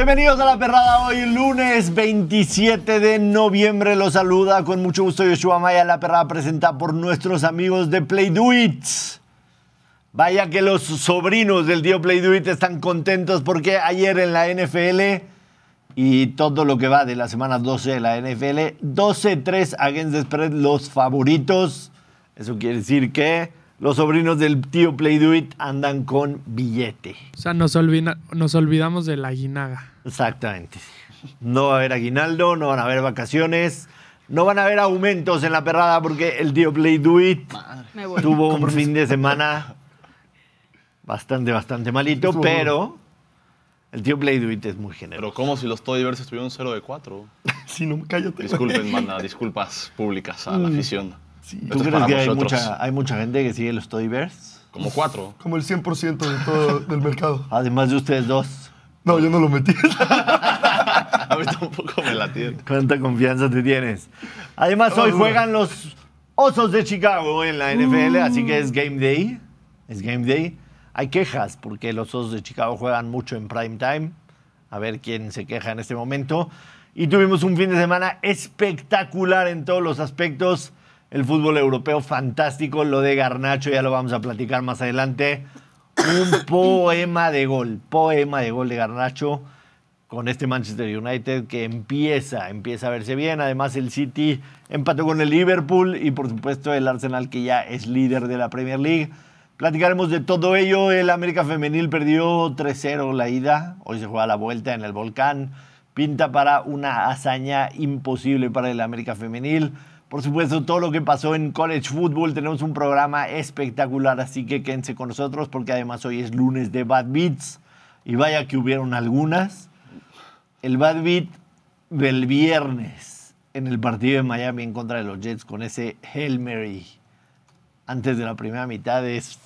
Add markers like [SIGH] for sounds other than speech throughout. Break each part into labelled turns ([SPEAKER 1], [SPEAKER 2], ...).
[SPEAKER 1] Bienvenidos a la perrada hoy, lunes 27 de noviembre. Los saluda con mucho gusto Yoshua Maya. La perrada presenta por nuestros amigos de Play Do It. Vaya que los sobrinos del tío Play Do It están contentos porque ayer en la NFL y todo lo que va de la semana 12 de la NFL, 12-3 against the spread, los favoritos. Eso quiere decir que los sobrinos del tío Play Do It andan con billete.
[SPEAKER 2] O sea, nos, olvida- nos olvidamos de la guinaga.
[SPEAKER 1] Exactamente. No va a haber aguinaldo, no van a haber vacaciones, no van a haber aumentos en la perrada porque el tío Play Do It
[SPEAKER 3] Me voy.
[SPEAKER 1] tuvo un fin de semana bastante, bastante malito, pero el tío Play Do It es muy generoso.
[SPEAKER 4] Pero como si los Todivers estuvieron 0 de 4. [LAUGHS]
[SPEAKER 5] Sí, no, cállate.
[SPEAKER 4] Disculpen, manda, disculpas públicas a la afición.
[SPEAKER 5] Sí.
[SPEAKER 4] Esto
[SPEAKER 1] ¿Tú
[SPEAKER 4] es
[SPEAKER 1] crees
[SPEAKER 4] para
[SPEAKER 1] que hay
[SPEAKER 4] vosotros.
[SPEAKER 1] mucha, hay mucha gente que sigue los Toy Bears?
[SPEAKER 4] Como 4.
[SPEAKER 5] Como el 100% de todo del mercado.
[SPEAKER 1] Además de ustedes dos.
[SPEAKER 5] No, yo no lo metí. [LAUGHS]
[SPEAKER 4] A mí tampoco me la tiene.
[SPEAKER 1] ¿Cuánta confianza te tienes? Además, hoy juegan los Osos de Chicago en la NFL, así que es Game Day. Es Game Day. Hay quejas porque los Osos de Chicago juegan mucho en prime time. A ver quién se queja en este momento. Y tuvimos un fin de semana espectacular en todos los aspectos. El fútbol europeo fantástico. Lo de Garnacho ya lo vamos a platicar más adelante. Un poema de gol. Poema de gol de Garnacho con este Manchester United que empieza, empieza a verse bien. Además, el City empató con el Liverpool y, por supuesto, el Arsenal, que ya es líder de la Premier League. Platicaremos de todo ello. El América Femenil perdió 3-0 la ida. Hoy se juega la vuelta en el Volcán. Pinta para una hazaña imposible para el América Femenil. Por supuesto, todo lo que pasó en College Football. Tenemos un programa espectacular, así que quédense con nosotros porque además hoy es lunes de Bad Beats. Y vaya que hubieron algunas el bad beat del viernes en el partido de Miami en contra de los Jets con ese Hail Mary antes de la primera mitad es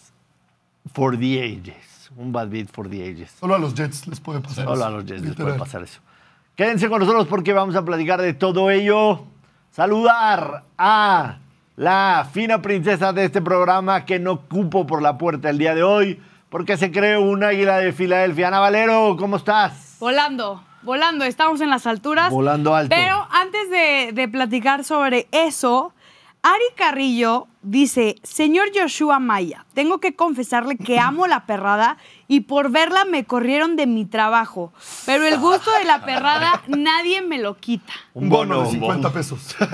[SPEAKER 1] for the ages. Un bad beat for the ages.
[SPEAKER 5] Solo a los Jets les puede pasar
[SPEAKER 1] Solo
[SPEAKER 5] eso.
[SPEAKER 1] a los Jets les
[SPEAKER 5] Literal.
[SPEAKER 1] puede pasar eso. Quédense con nosotros porque vamos a platicar de todo ello. Saludar a la fina princesa de este programa que no cupo por la puerta el día de hoy porque se creó un águila de Filadelfia. Ana Valero, ¿cómo estás?
[SPEAKER 3] Volando, volando, estamos en las alturas.
[SPEAKER 1] Volando alto.
[SPEAKER 3] Pero antes de, de platicar sobre eso, Ari Carrillo dice, señor Joshua Maya, tengo que confesarle que amo la perrada y por verla me corrieron de mi trabajo, pero el gusto de la perrada nadie me lo quita.
[SPEAKER 5] Un bono de
[SPEAKER 1] un
[SPEAKER 5] 50 pesos. [LAUGHS]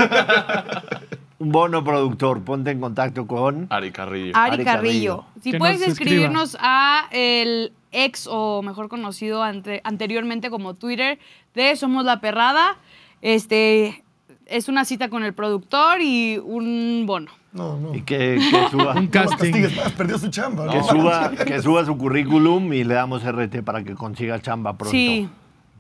[SPEAKER 1] Un bono productor, ponte en contacto con.
[SPEAKER 4] Ari Carrillo.
[SPEAKER 3] Ari,
[SPEAKER 1] Ari
[SPEAKER 3] Carrillo.
[SPEAKER 1] Carrillo.
[SPEAKER 3] Si
[SPEAKER 2] Que
[SPEAKER 3] puedes escribirnos a el ex o mejor conocido ante- anteriormente como Twitter de Somos la Perrada. Este es una cita con el productor y un bono.
[SPEAKER 5] No, no.
[SPEAKER 1] Y que, que [LAUGHS] suba,
[SPEAKER 2] Un casting.
[SPEAKER 5] castigues perdió su chamba.
[SPEAKER 1] que,
[SPEAKER 5] ¿no?
[SPEAKER 1] suba, que suba su currículum y le damos RT para que consiga chamba pronto.
[SPEAKER 3] Sí.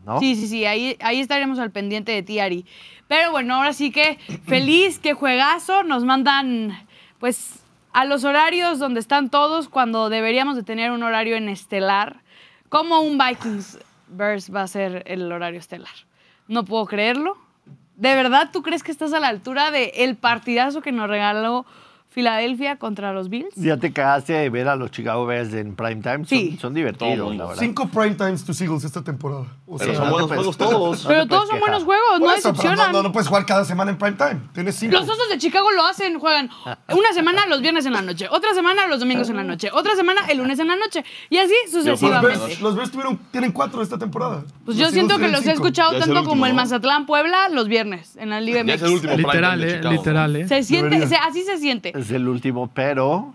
[SPEAKER 1] ¿no?
[SPEAKER 3] Sí, sí, sí, ahí, ahí estaremos al pendiente de ti, Ari. Pero bueno, ahora sí que feliz, que juegazo. Nos mandan, pues, a los horarios donde están todos cuando deberíamos de tener un horario en estelar. Como un Vikings Bears va a ser el horario estelar. No puedo creerlo. ¿De verdad tú crees que estás a la altura del el partidazo que nos regaló Filadelfia contra los Bills?
[SPEAKER 1] ¿Ya te cagaste de ver a los Chicago Bears en prime time? Son,
[SPEAKER 3] Sí.
[SPEAKER 1] son
[SPEAKER 4] Todo
[SPEAKER 1] divertidos, la verdad.
[SPEAKER 5] Cinco prime times tus Eagles esta temporada. O
[SPEAKER 4] Pero
[SPEAKER 5] sea,
[SPEAKER 4] son buenos
[SPEAKER 1] te
[SPEAKER 4] juegos todos.
[SPEAKER 3] Pero todos son buenos juegos,
[SPEAKER 5] por
[SPEAKER 3] no
[SPEAKER 5] eso, pero
[SPEAKER 3] decepcionan.
[SPEAKER 5] no, no, no puedes jugar cada semana en prime time. Tienes cinco.
[SPEAKER 3] Los osos de Chicago lo hacen, juegan una semana los viernes en la noche, otra semana los domingos en la noche, otra semana el lunes en la noche y así
[SPEAKER 5] los
[SPEAKER 3] sucesivamente.
[SPEAKER 5] Bears, los Bears tuvieron, tienen cuatro esta temporada.
[SPEAKER 3] Pues
[SPEAKER 5] Los
[SPEAKER 3] yo
[SPEAKER 5] Eagles
[SPEAKER 3] siento que
[SPEAKER 5] tienen
[SPEAKER 3] los he
[SPEAKER 5] cinco.
[SPEAKER 3] escuchado
[SPEAKER 4] Ya es el
[SPEAKER 3] tanto
[SPEAKER 4] último,
[SPEAKER 3] como el
[SPEAKER 4] ¿no?
[SPEAKER 3] Mazatlán Puebla los viernes en la Liga
[SPEAKER 4] Ya es
[SPEAKER 3] MX.
[SPEAKER 4] el último prime
[SPEAKER 2] Literal,
[SPEAKER 4] time de
[SPEAKER 2] eh,
[SPEAKER 4] Chicago.
[SPEAKER 2] literal, eh.
[SPEAKER 3] Se siente, se- así se siente.
[SPEAKER 1] Es el último, pero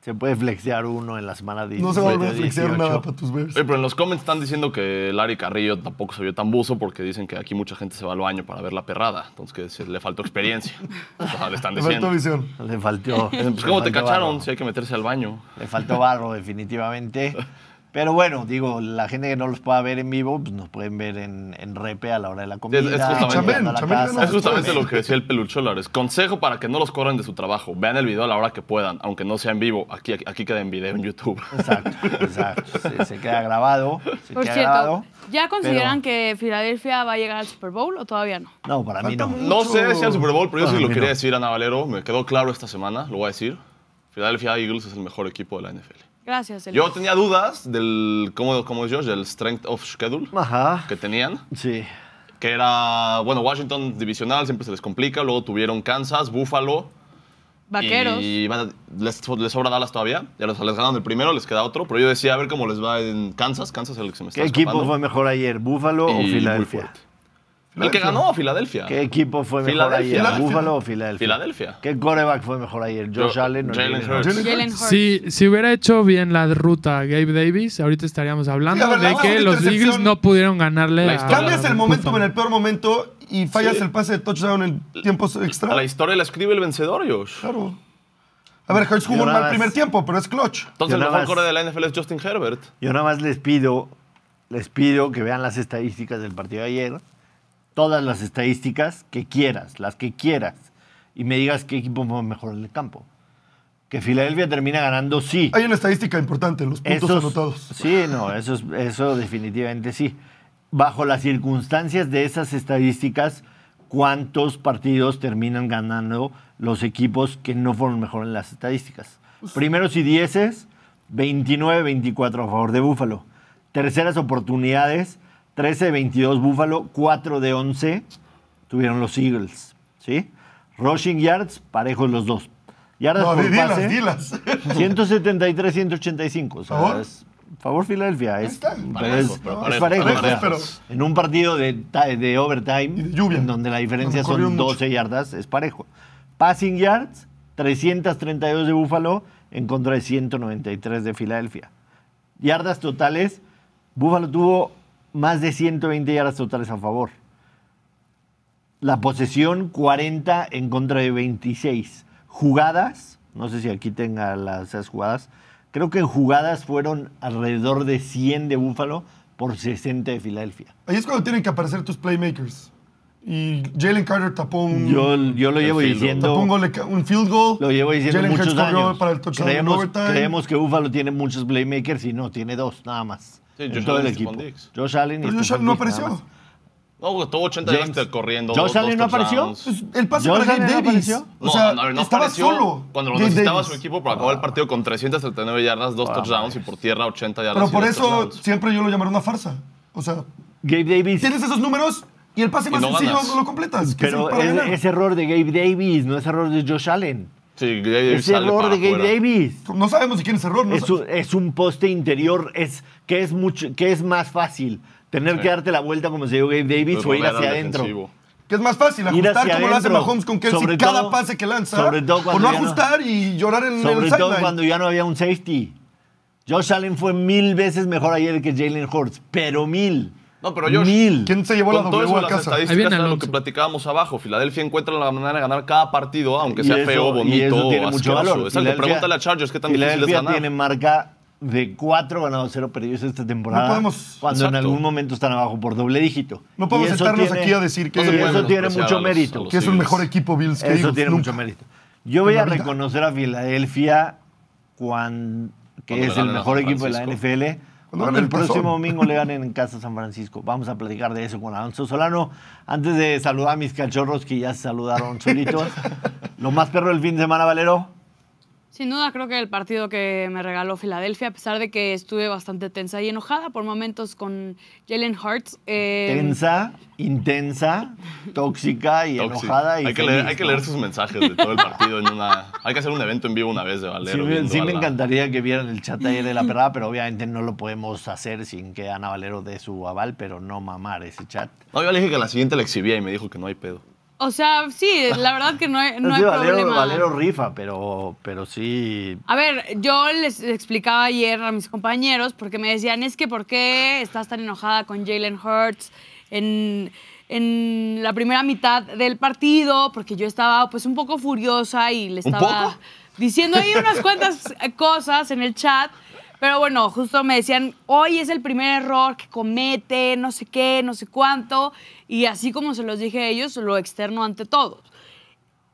[SPEAKER 1] se puede flexear uno en la semana 18.
[SPEAKER 5] No se va a volver a flexear nada para tus Bears.
[SPEAKER 4] Oye, pero en los comments están diciendo que Larry Carrillo tampoco se vio tan buzo porque dicen que aquí mucha gente se va al baño para ver la perrada. Entonces que se- le faltó experiencia. Le están [LAUGHS]
[SPEAKER 5] Le faltó visión.
[SPEAKER 1] Le faltó.
[SPEAKER 4] Pues,
[SPEAKER 1] le
[SPEAKER 4] ¿Cómo te
[SPEAKER 1] faltó
[SPEAKER 4] cacharon
[SPEAKER 1] barro.
[SPEAKER 4] si hay que meterse al baño?
[SPEAKER 1] Le faltó barro, definitivamente. [LAUGHS] Pero bueno, digo, la gente que no los pueda ver en vivo, pues nos pueden ver en, en repe a la hora de la comida.
[SPEAKER 4] es justamente-
[SPEAKER 1] a la casa.
[SPEAKER 4] Es justamente lo que decía el pelucholares. Consejo para que no los corran de su trabajo. Vean el video a la hora que puedan, aunque no sea en vivo. Aquí, aquí queda en video en YouTube.
[SPEAKER 1] Exacto, exacto. [LAUGHS] Se, se queda grabado. Se
[SPEAKER 3] Por
[SPEAKER 1] queda
[SPEAKER 3] cierto,
[SPEAKER 1] grabado.
[SPEAKER 3] ¿ya consideran
[SPEAKER 1] pero-
[SPEAKER 3] que Filadelfia va a llegar al Super Bowl o todavía no?
[SPEAKER 1] No, para mí no.
[SPEAKER 5] mucho.
[SPEAKER 4] No sé si al Super Bowl, pero yo sí lo quería
[SPEAKER 1] no.
[SPEAKER 4] decir, Ana Valero. Me quedó claro esta semana, lo voy a decir. Philadelphia Eagles es el mejor equipo de la NFL.
[SPEAKER 3] Gracias.
[SPEAKER 4] Yo tenía dudas del, ¿cómo, cómo es Josh? Del strength of schedule
[SPEAKER 1] Ajá.
[SPEAKER 4] que tenían.
[SPEAKER 1] Sí.
[SPEAKER 4] Que era, bueno, Washington divisional, siempre se les complica. Luego tuvieron Kansas, Buffalo.
[SPEAKER 3] Vaqueros.
[SPEAKER 4] Y van a- les, les sobra Dallas todavía. Ya les, les ganaron el primero, les queda otro. Pero yo decía, a ver cómo les va en Kansas. Kansas es el que se me está
[SPEAKER 1] ¿Qué equipo fue mejor ayer, Búfalo o
[SPEAKER 4] Y
[SPEAKER 1] Filadelfia?
[SPEAKER 4] El que ganó, Filadelfia.
[SPEAKER 1] ¿Qué equipo fue mejor
[SPEAKER 4] Filadelfia.
[SPEAKER 1] ayer, Búfalo o Filadelfia?
[SPEAKER 4] Filadelfia.
[SPEAKER 1] ¿Qué coreback fue mejor ayer, Josh
[SPEAKER 4] Yo-
[SPEAKER 1] Allen o
[SPEAKER 4] Jalen Hurts.
[SPEAKER 2] Si, si hubiera hecho bien la ruta Gabe Davis, ahorita estaríamos hablando
[SPEAKER 5] Sí,
[SPEAKER 2] de que los Eagles no pudieron ganarle
[SPEAKER 4] La
[SPEAKER 5] Cambias el momentum en el peor momento y fallas
[SPEAKER 4] Sí.
[SPEAKER 5] el pase de touchdown en tiempos
[SPEAKER 4] A
[SPEAKER 5] extra.
[SPEAKER 4] la historia la escribe el vencedor, Josh.
[SPEAKER 5] Claro. A ver, Hurts jugó un mal
[SPEAKER 1] más-
[SPEAKER 5] primer tiempo, pero es clutch.
[SPEAKER 4] Entonces
[SPEAKER 1] Yo
[SPEAKER 4] el mejor core de la NFL es Justin Herbert.
[SPEAKER 1] Yo nada más les pido, les pido que vean las estadísticas del partido de ayer, todas las estadísticas que quieras, las que quieras, y me digas qué equipo fue mejor en el campo. Que Filadelfia termina ganando, sí.
[SPEAKER 5] Hay una estadística importante, los puntos
[SPEAKER 1] Esos-
[SPEAKER 5] anotados.
[SPEAKER 1] Sí, no, eso, es- eso definitivamente sí. Bajo las circunstancias de esas estadísticas, ¿cuántos partidos terminan ganando los equipos que no fueron mejor en las estadísticas? Primeros y dieces, 29-24 a favor de Búfalo. Terceras oportunidades, 13-22 Búfalo, 4 de 11 tuvieron los Eagles. ¿sí? Rushing yards, parejos los dos. Yardas
[SPEAKER 5] No,
[SPEAKER 1] por pase,
[SPEAKER 5] dilas, dilas.
[SPEAKER 1] 173, 185. O sea,
[SPEAKER 5] ¿Favor?
[SPEAKER 1] es favor Filadelfia. Es,
[SPEAKER 4] Parejo,
[SPEAKER 1] es,
[SPEAKER 4] pero
[SPEAKER 1] es
[SPEAKER 4] parejo,
[SPEAKER 1] parejo,
[SPEAKER 5] parejo,
[SPEAKER 1] o sea,
[SPEAKER 5] pero-
[SPEAKER 1] En un partido de, de overtime,
[SPEAKER 5] Y de lluvia.
[SPEAKER 1] en donde la diferencia son
[SPEAKER 5] mucho.
[SPEAKER 1] 12 yardas, es parejo. Passing yards, 332 de Búfalo en contra de 193 de Filadelfia. Yardas totales, Búfalo tuvo más de 120 yardas totales a favor. La posesión 40 en contra de 26. Jugadas, no sé si aquí tenga las esas jugadas, creo que en jugadas fueron alrededor de 100 de Búfalo por 60 de Filadelfia.
[SPEAKER 5] Ahí es cuando tienen que aparecer tus playmakers. Y Jalen Carter tapó un,
[SPEAKER 1] Yo, yo lo llevo
[SPEAKER 4] field goal.
[SPEAKER 1] diciendo...
[SPEAKER 5] tapó un, field goal.
[SPEAKER 1] Lo llevo diciendo
[SPEAKER 5] Jalen
[SPEAKER 1] muchos años.
[SPEAKER 5] para el
[SPEAKER 1] creemos, creemos que Búfalo tiene muchos playmakers y no, tiene dos, nada más.
[SPEAKER 4] Sí,
[SPEAKER 1] en
[SPEAKER 4] Josh
[SPEAKER 1] todo el
[SPEAKER 4] Allen
[SPEAKER 1] equipo. Josh Allen y
[SPEAKER 5] Pero Josh
[SPEAKER 1] Stephon
[SPEAKER 5] Allen no
[SPEAKER 1] Diggs, nada
[SPEAKER 5] apareció.
[SPEAKER 1] más.
[SPEAKER 4] No, tuvo 80
[SPEAKER 1] James-
[SPEAKER 4] yardas corriendo.
[SPEAKER 1] Josh
[SPEAKER 4] dos-
[SPEAKER 1] Allen
[SPEAKER 4] dos
[SPEAKER 1] no apareció.
[SPEAKER 4] touchdowns.
[SPEAKER 5] Pues, el pase
[SPEAKER 1] Josh
[SPEAKER 5] para Gabe
[SPEAKER 1] no
[SPEAKER 5] Davis.
[SPEAKER 1] apareció.
[SPEAKER 5] O
[SPEAKER 4] No,
[SPEAKER 5] sea,
[SPEAKER 4] no, no
[SPEAKER 5] estaba
[SPEAKER 4] apareció
[SPEAKER 5] solo.
[SPEAKER 4] Cuando lo
[SPEAKER 5] Gabe
[SPEAKER 4] necesitaba
[SPEAKER 5] Davis.
[SPEAKER 4] su equipo para acabar el partido con 339 yardas, dos
[SPEAKER 1] Ah,
[SPEAKER 4] touchdowns y por tierra 80 yardas.
[SPEAKER 5] Pero
[SPEAKER 4] y
[SPEAKER 5] por
[SPEAKER 4] dos
[SPEAKER 5] eso
[SPEAKER 4] touchdowns.
[SPEAKER 5] siempre yo lo llamaré una farsa. O sea,
[SPEAKER 1] Gabe Davis.
[SPEAKER 5] tienes esos números y el pase
[SPEAKER 4] Y
[SPEAKER 5] más
[SPEAKER 4] no
[SPEAKER 5] sencillo
[SPEAKER 4] ganas.
[SPEAKER 5] no lo completas. que
[SPEAKER 1] Pero
[SPEAKER 5] es para
[SPEAKER 1] es,
[SPEAKER 5] ganar.
[SPEAKER 1] es error de Gabe Davis, no es error de Josh Allen.
[SPEAKER 4] Sí, Davis
[SPEAKER 1] error de Gabe. Davis.
[SPEAKER 5] No sabemos si quién es error. No
[SPEAKER 1] Es un, es un poste interior, es que es mucho, que es más fácil tener
[SPEAKER 4] Sí.
[SPEAKER 1] que darte la vuelta como se dio Gabe Davis
[SPEAKER 4] Pues
[SPEAKER 1] o ir hacia adentro.
[SPEAKER 4] defensivo.
[SPEAKER 5] Que es más fácil
[SPEAKER 1] Ir
[SPEAKER 5] ajustar
[SPEAKER 1] hacia
[SPEAKER 5] como lo hace
[SPEAKER 1] adentro.
[SPEAKER 5] Mahomes con Kelsey
[SPEAKER 1] Sobre
[SPEAKER 5] cada
[SPEAKER 1] todo-
[SPEAKER 5] pase que lanza.
[SPEAKER 1] sobre todo
[SPEAKER 5] o no ajustar y llorar en
[SPEAKER 1] Sobre
[SPEAKER 5] el
[SPEAKER 1] todo
[SPEAKER 5] sideline.
[SPEAKER 1] cuando ya no había un safety. Josh Allen fue mil veces mejor ayer que Jalen Hurts, pero mil.
[SPEAKER 4] No, pero Josh,
[SPEAKER 1] Mil.
[SPEAKER 5] ¿Quién se llevó la
[SPEAKER 4] todo
[SPEAKER 5] W
[SPEAKER 4] eso
[SPEAKER 5] a
[SPEAKER 4] de las
[SPEAKER 5] casa?
[SPEAKER 2] Ahí
[SPEAKER 4] estadísticas era lo que platicábamos abajo. Filadelfia encuentra la manera de ganar cada partido, aunque sea
[SPEAKER 1] eso-
[SPEAKER 4] feo,
[SPEAKER 1] y
[SPEAKER 4] bonito
[SPEAKER 1] eso tiene mucho valor.
[SPEAKER 4] Exacto, pregúntale a Chargers qué tan difícil es
[SPEAKER 1] Filadelfia
[SPEAKER 4] ganar.
[SPEAKER 1] tiene marca de 4 ganados, 0 perdidos esta temporada.
[SPEAKER 5] No podemos-
[SPEAKER 1] cuando en algún momento están abajo por doble dígito.
[SPEAKER 5] No podemos sentarnos
[SPEAKER 1] tiene-
[SPEAKER 5] aquí a decir que-
[SPEAKER 4] No
[SPEAKER 1] eso tiene
[SPEAKER 4] menospreciar
[SPEAKER 1] mucho
[SPEAKER 4] los-
[SPEAKER 1] mérito.
[SPEAKER 5] Que es el mejor equipo Bills que
[SPEAKER 1] Eso
[SPEAKER 5] Eagles,
[SPEAKER 1] tiene
[SPEAKER 5] nunca.
[SPEAKER 1] mucho mérito. Yo voy a reconocer a Filadelfia cuan- que
[SPEAKER 4] Cuando
[SPEAKER 1] es el mejor equipo de la. NFL.
[SPEAKER 5] Cuando
[SPEAKER 1] el próximo domingo le ganen en casa San Francisco. Vamos a platicar de eso con Alonso Solano. Antes de saludar a mis cachorros que ya se saludaron solitos. [LAUGHS] Lo más perro del fin de semana, Valero.
[SPEAKER 3] Sin duda creo que el partido que me regaló Filadelfia, a pesar de que estuve bastante tensa y enojada por momentos con Jalen Hurts. eh,
[SPEAKER 1] Tensa, intensa, tóxica y
[SPEAKER 4] Tóxico.
[SPEAKER 1] enojada. Y
[SPEAKER 4] hay, que
[SPEAKER 1] feliz,
[SPEAKER 4] leer, hay que
[SPEAKER 1] ¿no?
[SPEAKER 4] leer sus mensajes de todo el partido en una. Hay que hacer un evento en vivo una vez de Valero.
[SPEAKER 1] sí me
[SPEAKER 4] la-
[SPEAKER 1] encantaría que vieran el chat ayer de la [LAUGHS] perrada, pero obviamente no lo podemos hacer sin que Ana Valero dé su aval, pero no mamar ese chat.
[SPEAKER 4] No, yo le dije que la siguiente la exhibía y me dijo que no hay pedo.
[SPEAKER 3] O sea, sí, la verdad que no hay, no [LAUGHS] hay
[SPEAKER 1] que Valero,
[SPEAKER 3] problema.
[SPEAKER 1] Valero rifa, pero, pero sí.
[SPEAKER 3] A ver, yo les explicaba ayer a mis compañeros porque me decían, es que ¿por qué estás tan enojada con Jalen Hurts en, en la primera mitad del partido? Porque yo estaba pues un poco furiosa y le
[SPEAKER 4] ¿Un
[SPEAKER 3] estaba diciendo ahí unas cuantas cosas en el chat. Pero bueno, justo me decían, hoy es el primer error que comete, no sé qué, no sé cuánto. Y así como se los dije a ellos, lo externo ante todos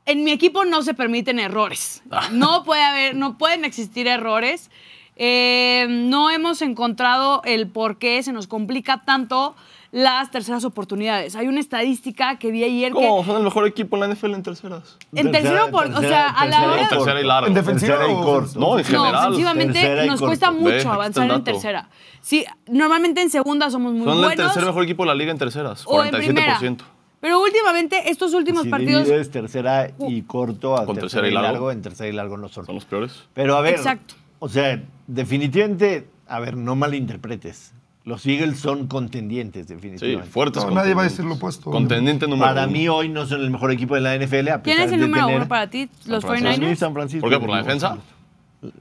[SPEAKER 3] en mi equipo no se permiten errores. No puede haber, no pueden existir errores. Eh, no hemos encontrado el por qué se nos complica tanto las terceras oportunidades. Hay una estadística que vi ayer
[SPEAKER 4] ¿Cómo?
[SPEAKER 3] que
[SPEAKER 4] Son el mejor equipo en la NFL en terceras.
[SPEAKER 3] en tercero, por- o sea, a la hora...
[SPEAKER 4] En tercera y largo.
[SPEAKER 5] ¿En defensiva
[SPEAKER 1] Tercera y corto.
[SPEAKER 4] No, en
[SPEAKER 3] No,
[SPEAKER 4] general.
[SPEAKER 3] ofensivamente
[SPEAKER 1] Tercera y
[SPEAKER 3] nos cuesta mucho avanzar en
[SPEAKER 4] dato.
[SPEAKER 3] tercera. Sí, normalmente en segunda somos muy
[SPEAKER 4] Son el
[SPEAKER 3] buenos.
[SPEAKER 4] tercer mejor equipo de la liga en terceras.
[SPEAKER 3] o en primera.
[SPEAKER 4] 47%.
[SPEAKER 3] Pero últimamente estos últimos
[SPEAKER 1] Si
[SPEAKER 3] partidos...
[SPEAKER 1] tercera y corto a
[SPEAKER 4] Con
[SPEAKER 1] tercera, y largo, en tercera y largo no son.
[SPEAKER 4] Son los peores.
[SPEAKER 1] Pero a ver,
[SPEAKER 3] Exacto.
[SPEAKER 1] o sea, definitivamente, a ver, no malinterpretes. Los Eagles son contendientes,
[SPEAKER 4] Sí,
[SPEAKER 1] definitivamente.
[SPEAKER 4] fuertes.
[SPEAKER 5] No, nadie va a decir lo opuesto.
[SPEAKER 4] Contendiente número
[SPEAKER 1] Para
[SPEAKER 4] uno.
[SPEAKER 1] mí hoy no son el mejor equipo de la NFL. A
[SPEAKER 3] ¿Quién
[SPEAKER 1] pesar
[SPEAKER 3] es el
[SPEAKER 1] de
[SPEAKER 3] número
[SPEAKER 1] tener-
[SPEAKER 3] uno para ti? ¿Los
[SPEAKER 4] Francisco.
[SPEAKER 1] Para mí,
[SPEAKER 3] 49ers?
[SPEAKER 1] San Francisco.
[SPEAKER 4] ¿Por qué? ¿Por la defensa?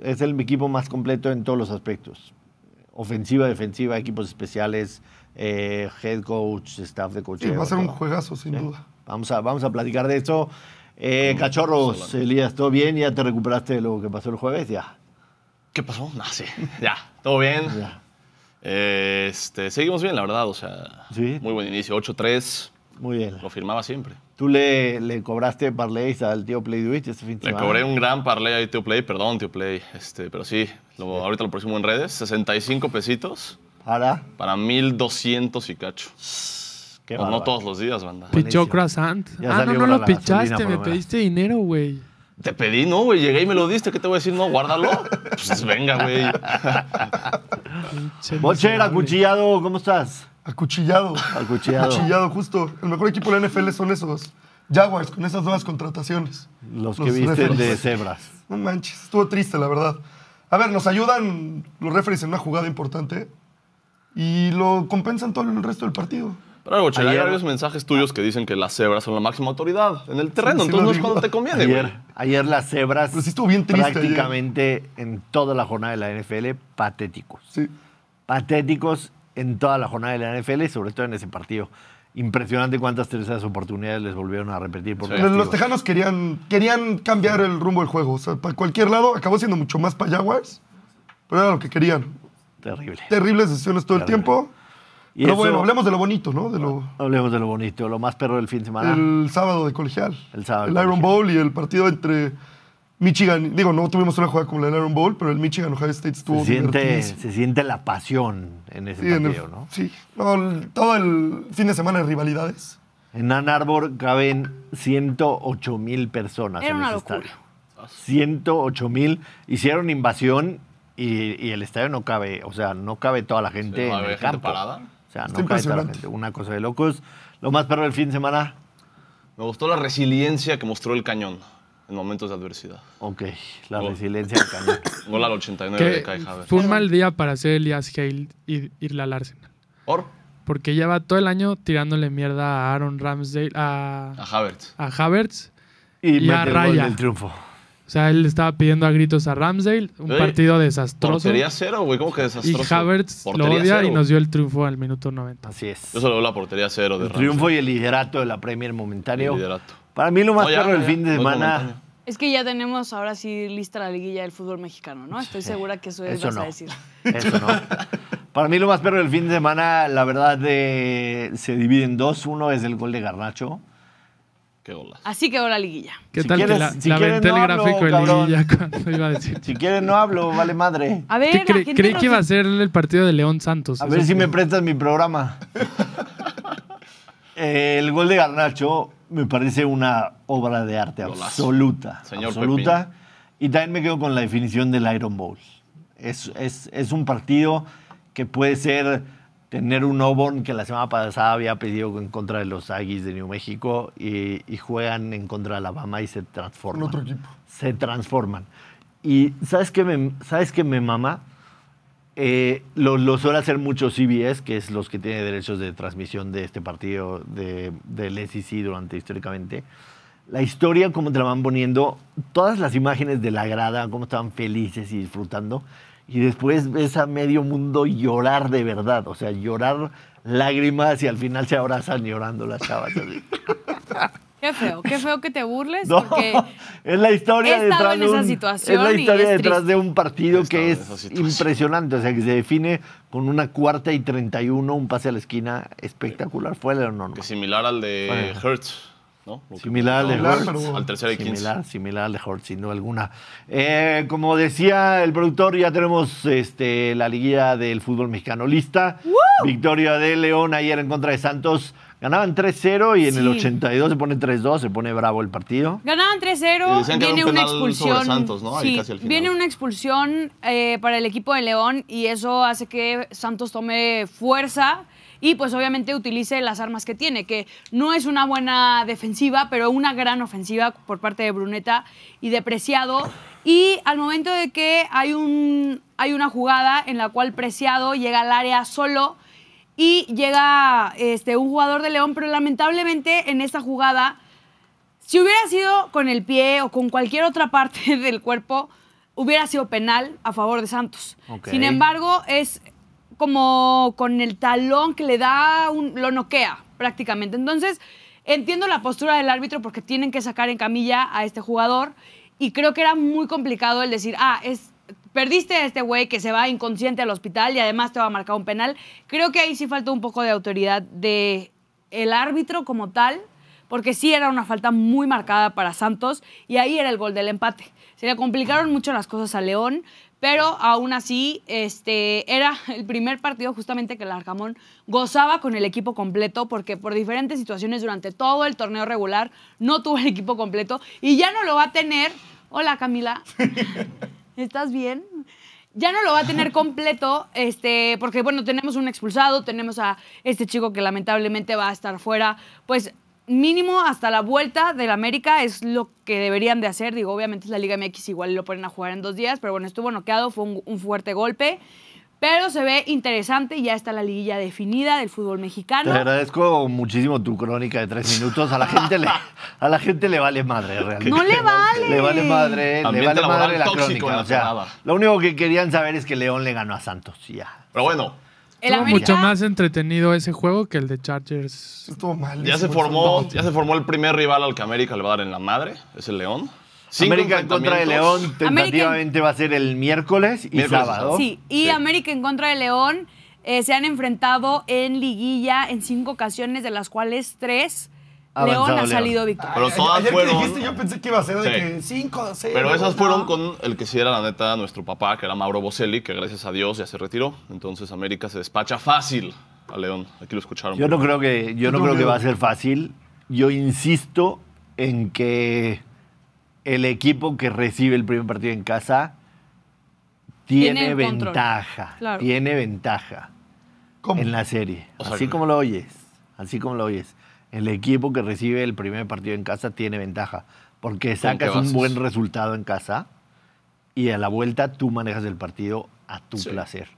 [SPEAKER 1] Es el equipo más completo en todos los aspectos. Ofensiva, defensiva, equipos especiales, eh, head coach, staff de coach.
[SPEAKER 5] Sí, va a ser un juegazo, sin duda.
[SPEAKER 1] Vamos a, vamos a platicar de eso. Eh, cachorros, Elías, ¿todo bien? ¿Ya te recuperaste de lo que pasó el jueves? Ya.
[SPEAKER 4] ¿Qué pasó? No, sí. [LAUGHS] Ya, todo bien.
[SPEAKER 1] Ya.
[SPEAKER 4] Este, seguimos bien, la verdad. O sea,
[SPEAKER 1] Sí.
[SPEAKER 4] muy buen inicio. 8-3.
[SPEAKER 1] Muy bien.
[SPEAKER 4] Lo firmaba siempre.
[SPEAKER 1] ¿Tú le, le cobraste parlays al tío Play Do It este fin de
[SPEAKER 4] Le
[SPEAKER 1] semana?
[SPEAKER 4] cobré un gran parlay ahí, Tío Play. Perdón, Tío Play. Este, pero sí, lo- ahorita lo presumo en redes. 65 pesitos
[SPEAKER 1] Para.
[SPEAKER 4] para 1200 y cacho.
[SPEAKER 1] Qué
[SPEAKER 4] No, todos los días, banda.
[SPEAKER 2] Pichó croissant.
[SPEAKER 1] Ya
[SPEAKER 2] ah, no, no lo pichaste, me pediste dinero, güey.
[SPEAKER 4] Te pedí, ¿no, güey? Llegué y me lo diste. ¿Qué te voy a decir? No, guárdalo. Pues venga, güey.
[SPEAKER 1] Bocher, acuchillado, ¿cómo estás?
[SPEAKER 5] Acuchillado.
[SPEAKER 1] Acuchillado.
[SPEAKER 5] Acuchillado, justo. El mejor equipo de la NFL son esos Jaguars con esas nuevas contrataciones.
[SPEAKER 1] Los que visten
[SPEAKER 5] referees.
[SPEAKER 1] de cebras.
[SPEAKER 5] No manches, estuvo triste, la verdad. A ver, nos ayudan los referees en una jugada importante y lo compensan todo el resto del partido.
[SPEAKER 4] Pero algo, Chela, hay
[SPEAKER 1] Ayer-
[SPEAKER 4] varios mensajes tuyos que dicen que las cebras son la máxima autoridad en el terreno.
[SPEAKER 5] sí
[SPEAKER 4] entonces no es cuando te conviene, güey.
[SPEAKER 1] Ayer, ayer las cebras
[SPEAKER 5] Pero sí estuvo bien triste
[SPEAKER 1] prácticamente en toda la jornada de la NFL, patéticos.
[SPEAKER 5] Sí.
[SPEAKER 1] Patéticos en toda la jornada de la NFL y sobre todo en ese partido. Impresionante cuántas terceras oportunidades les volvieron a repetir por
[SPEAKER 4] Sí.
[SPEAKER 5] Los, tejanos querían, querían cambiar el rumbo del juego. O sea, para cualquier lado acabó siendo mucho más para Jaguars, pero era lo que querían.
[SPEAKER 1] Terrible.
[SPEAKER 5] Terribles decisiones todo el tiempo.
[SPEAKER 1] Y
[SPEAKER 5] pero
[SPEAKER 1] eso-
[SPEAKER 5] bueno, hablemos de lo bonito, ¿no? De lo,
[SPEAKER 1] Hablemos de lo bonito, lo más perro del fin de semana.
[SPEAKER 5] el sábado de colegial.
[SPEAKER 1] El sábado
[SPEAKER 5] El Iron. Bowl y el partido entre Michigan. Digo, no tuvimos una jugada como la del Iron Bowl, pero el Michigan Ohio State estuvo
[SPEAKER 1] se, siente,
[SPEAKER 5] divertidísimo.
[SPEAKER 1] se siente la pasión en ese
[SPEAKER 5] Sí, en el-
[SPEAKER 1] partido, ¿no?
[SPEAKER 5] sí. No, el- todo el fin de semana de rivalidades.
[SPEAKER 1] En Ann Arbor caben 108 mil personas
[SPEAKER 3] Era
[SPEAKER 1] en
[SPEAKER 3] una
[SPEAKER 1] ese
[SPEAKER 3] locura.
[SPEAKER 1] estadio. 108 mil. Hicieron invasión y, y el estadio no cabe, o sea, no cabe toda la gente
[SPEAKER 4] Sí, no
[SPEAKER 1] en el
[SPEAKER 4] gente
[SPEAKER 1] campo.
[SPEAKER 4] parada.
[SPEAKER 1] Sea,
[SPEAKER 5] Está
[SPEAKER 1] no la gente. Una cosa de locos. Lo más perro del fin de semana,
[SPEAKER 4] Me gustó la resiliencia que mostró el cañón en momentos de adversidad.
[SPEAKER 1] ok, la
[SPEAKER 4] Gol.
[SPEAKER 1] resiliencia del cañón. [COUGHS]
[SPEAKER 4] Gol al 89 de Kai Havertz.
[SPEAKER 2] fue un mal día para hacer Elias Hale y irle al Arsenal.
[SPEAKER 4] ¿Por?
[SPEAKER 2] Porque lleva todo el año tirándole mierda a Aaron Ramsdale, a,
[SPEAKER 4] A Havertz.
[SPEAKER 2] a Havertz.
[SPEAKER 1] Y,
[SPEAKER 2] Y a
[SPEAKER 1] el
[SPEAKER 2] raya.
[SPEAKER 1] del triunfo.
[SPEAKER 2] O sea, él estaba pidiendo a gritos a Ramsdale, un partido desastroso.
[SPEAKER 4] Portería cero, güey. ¿Cómo que
[SPEAKER 2] Y
[SPEAKER 4] desastroso?
[SPEAKER 2] Havertz lo
[SPEAKER 4] Portería
[SPEAKER 2] odia
[SPEAKER 4] cero.
[SPEAKER 2] y nos dio el triunfo al minuto 90.
[SPEAKER 1] Así es.
[SPEAKER 4] Yo solo veo la portería cero de
[SPEAKER 1] El triunfo y el liderato de la Premier momentáneo.
[SPEAKER 4] El liderato.
[SPEAKER 1] Para mí lo más
[SPEAKER 4] No, ya,
[SPEAKER 1] perro del
[SPEAKER 4] ya,
[SPEAKER 1] fin de semana.
[SPEAKER 3] Es que ya tenemos ahora sí lista la liguilla del fútbol mexicano, ¿no? Estoy segura que eso, es
[SPEAKER 1] Eso
[SPEAKER 3] vas
[SPEAKER 1] no.
[SPEAKER 3] a decir.
[SPEAKER 1] Eso no. Para mí lo más perro del fin de semana, la verdad, de- se divide en dos. Uno es el gol de Garnacho.
[SPEAKER 4] Qué.
[SPEAKER 3] Así quedó la liguilla.
[SPEAKER 2] ¿Qué
[SPEAKER 1] Si
[SPEAKER 2] tal
[SPEAKER 1] quieres-
[SPEAKER 2] que la,
[SPEAKER 1] si
[SPEAKER 2] la
[SPEAKER 1] quieres
[SPEAKER 2] aventé
[SPEAKER 1] no
[SPEAKER 2] el
[SPEAKER 1] hablo,
[SPEAKER 2] gráfico de liguilla [LAUGHS] cuando iba a decir?
[SPEAKER 1] Si quieren no hablo, vale madre.
[SPEAKER 3] A ver,
[SPEAKER 2] ¿Qué
[SPEAKER 3] la
[SPEAKER 2] cre- creí
[SPEAKER 3] nos
[SPEAKER 2] que iba a ser el partido de León Santos.
[SPEAKER 1] A ver si
[SPEAKER 2] fue.
[SPEAKER 1] me prestas mi programa. [LAUGHS] El gol de Garnacho me parece una obra de arte
[SPEAKER 4] Golazo.
[SPEAKER 1] absoluta.
[SPEAKER 4] Señor
[SPEAKER 1] absoluta. Y también me quedo con la definición del Iron Bowl. Es, es- es un partido que puede ser tener un Auburn que la semana pasada había pedido en contra de los Aggies de New México y, y juegan en contra de Alabama y se transforman.
[SPEAKER 5] Con otro equipo.
[SPEAKER 1] Se transforman. Y ¿sabes qué me, ¿sabes qué me mama? Eh, lo, lo suele hacer mucho CBS, que es los que tienen derechos de transmisión de este partido de, del SEC durante históricamente. La historia, cómo te la van poniendo, todas las imágenes de la grada, cómo estaban felices y disfrutando. Y después ves a medio mundo llorar de verdad, o sea, llorar lágrimas y al final se abrazan llorando las chavas. así. [LAUGHS]
[SPEAKER 3] Qué feo, qué feo que te burles,
[SPEAKER 1] No,
[SPEAKER 3] porque [LAUGHS]
[SPEAKER 1] es la historia detrás
[SPEAKER 3] en
[SPEAKER 1] de
[SPEAKER 3] esa
[SPEAKER 1] un,
[SPEAKER 3] situación
[SPEAKER 1] es la
[SPEAKER 3] y
[SPEAKER 1] historia
[SPEAKER 3] es
[SPEAKER 1] detrás
[SPEAKER 3] triste.
[SPEAKER 1] de un partido que
[SPEAKER 4] esa
[SPEAKER 1] es impresionante, o sea, que se define con una cuarta y 31, un pase a la esquina espectacular, fue lo normal.
[SPEAKER 4] Que similar al de
[SPEAKER 1] Bueno.
[SPEAKER 4] Hertz, ¿no?
[SPEAKER 1] Similar al de
[SPEAKER 4] pasó
[SPEAKER 5] Similar,
[SPEAKER 1] Hurts.
[SPEAKER 5] pero-
[SPEAKER 4] Al tercer.
[SPEAKER 1] Similar, similar al de Hurts, sin duda alguna. Eh, como decía el productor, ya tenemos este, la liguilla del fútbol mexicano lista. Victoria de León ayer en contra de Santos. Ganaban 3-0 y en el
[SPEAKER 3] Sí.
[SPEAKER 1] 82 se pone 3-2, se pone bravo el partido.
[SPEAKER 3] Ganaban
[SPEAKER 4] Y
[SPEAKER 3] 3-0,
[SPEAKER 4] decían que era
[SPEAKER 3] viene
[SPEAKER 4] un
[SPEAKER 3] una expulsión.
[SPEAKER 4] Santos, ¿no? Ahí
[SPEAKER 3] Sí,
[SPEAKER 4] casi
[SPEAKER 3] viene una expulsión eh, para el equipo de León y eso hace que Santos tome fuerza y pues obviamente utilice las armas que tiene, que no es una buena defensiva, pero una gran ofensiva por parte de Bruneta y de Preciado. Y al momento de que hay, un, hay una jugada en la cual Preciado llega al área solo y llega este, un jugador de León, pero lamentablemente en esta jugada, si hubiera sido con el pie o con cualquier otra parte [LAUGHS] del cuerpo, hubiera sido penal a favor de Santos. Sin embargo, es como con el talón que le da, un, lo noquea prácticamente. Entonces, entiendo la postura del árbitro porque tienen que sacar en camilla a este jugador y creo que era muy complicado el decir, ah, es, perdiste a este güey que se va inconsciente al hospital y además te va a marcar un penal. Creo que ahí sí faltó un poco de autoridad de árbitro como tal, porque sí era una falta muy marcada para Santos y ahí era el gol del empate. Se le complicaron mucho las cosas a León, pero aún así este, era el primer partido justamente que el Arcamón gozaba con el equipo completo, porque por diferentes situaciones durante todo el torneo regular no tuvo el equipo completo y ya no lo va a tener. Hola Camila, [LAUGHS] ¿estás bien? Ya no lo va a tener completo, este, porque bueno, tenemos un expulsado, tenemos a este chico que lamentablemente va a estar fuera, pues mínimo hasta la vuelta del América es lo que deberían de hacer. Digo, obviamente es la Liga MX, igual lo ponen a jugar en dos días, pero bueno, estuvo noqueado, fue un, un fuerte golpe. Pero se ve interesante, ya está la liguilla definida del fútbol
[SPEAKER 1] Te
[SPEAKER 3] mexicano.
[SPEAKER 1] agradezco muchísimo tu crónica de tres minutos. A la gente le, [LAUGHS] a la gente le vale madre, realmente.
[SPEAKER 3] No le vale.
[SPEAKER 1] Le vale madre, le
[SPEAKER 4] Ambiente
[SPEAKER 1] vale
[SPEAKER 4] laboral
[SPEAKER 1] madre la crónica.
[SPEAKER 4] la
[SPEAKER 1] O sea, lo único que querían saber es que León le ganó a Santos. Ya.
[SPEAKER 4] Pero bueno,
[SPEAKER 2] Estuvo
[SPEAKER 3] América,
[SPEAKER 2] mucho más entretenido ese juego que el de Chargers.
[SPEAKER 5] Estuvo mal.
[SPEAKER 4] ya se formó, ya se formó el primer rival al que América le va a dar en la madre, es el León. Cinco
[SPEAKER 1] América en contra de. León tentativamente va a ser el miércoles y
[SPEAKER 4] Miércoles
[SPEAKER 1] sábado.
[SPEAKER 3] Sí, y
[SPEAKER 4] Sí.
[SPEAKER 3] América en contra de León eh, se han enfrentado en liguilla en cinco ocasiones, de las cuales tres León ha salido victorioso.
[SPEAKER 4] Pero todas
[SPEAKER 5] ayer
[SPEAKER 4] fueron-
[SPEAKER 5] que dijiste, yo pensé que iba a ser de
[SPEAKER 4] Sí.
[SPEAKER 5] que 5 6.
[SPEAKER 4] Pero esas fueron con el que sí era la neta nuestro papá, que era Mauro Boselli, que gracias a Dios ya se retiró. Entonces América se despacha fácil a León. Aquí lo escucharon.
[SPEAKER 1] Yo no creo que, yo no creo que va a ser fácil. Yo insisto en que el equipo que recibe el primer partido en casa tiene, ventaja.
[SPEAKER 3] Claro.
[SPEAKER 1] Tiene ventaja
[SPEAKER 5] ¿Cómo?
[SPEAKER 1] en la serie.
[SPEAKER 4] O sea,
[SPEAKER 1] así como lo oyes. Así como lo oyes. El equipo que recibe el primer partido en casa tiene ventaja. Porque sacas un buen resultado en casa y a la vuelta tú manejas el partido a tu
[SPEAKER 4] Sí.
[SPEAKER 1] placer.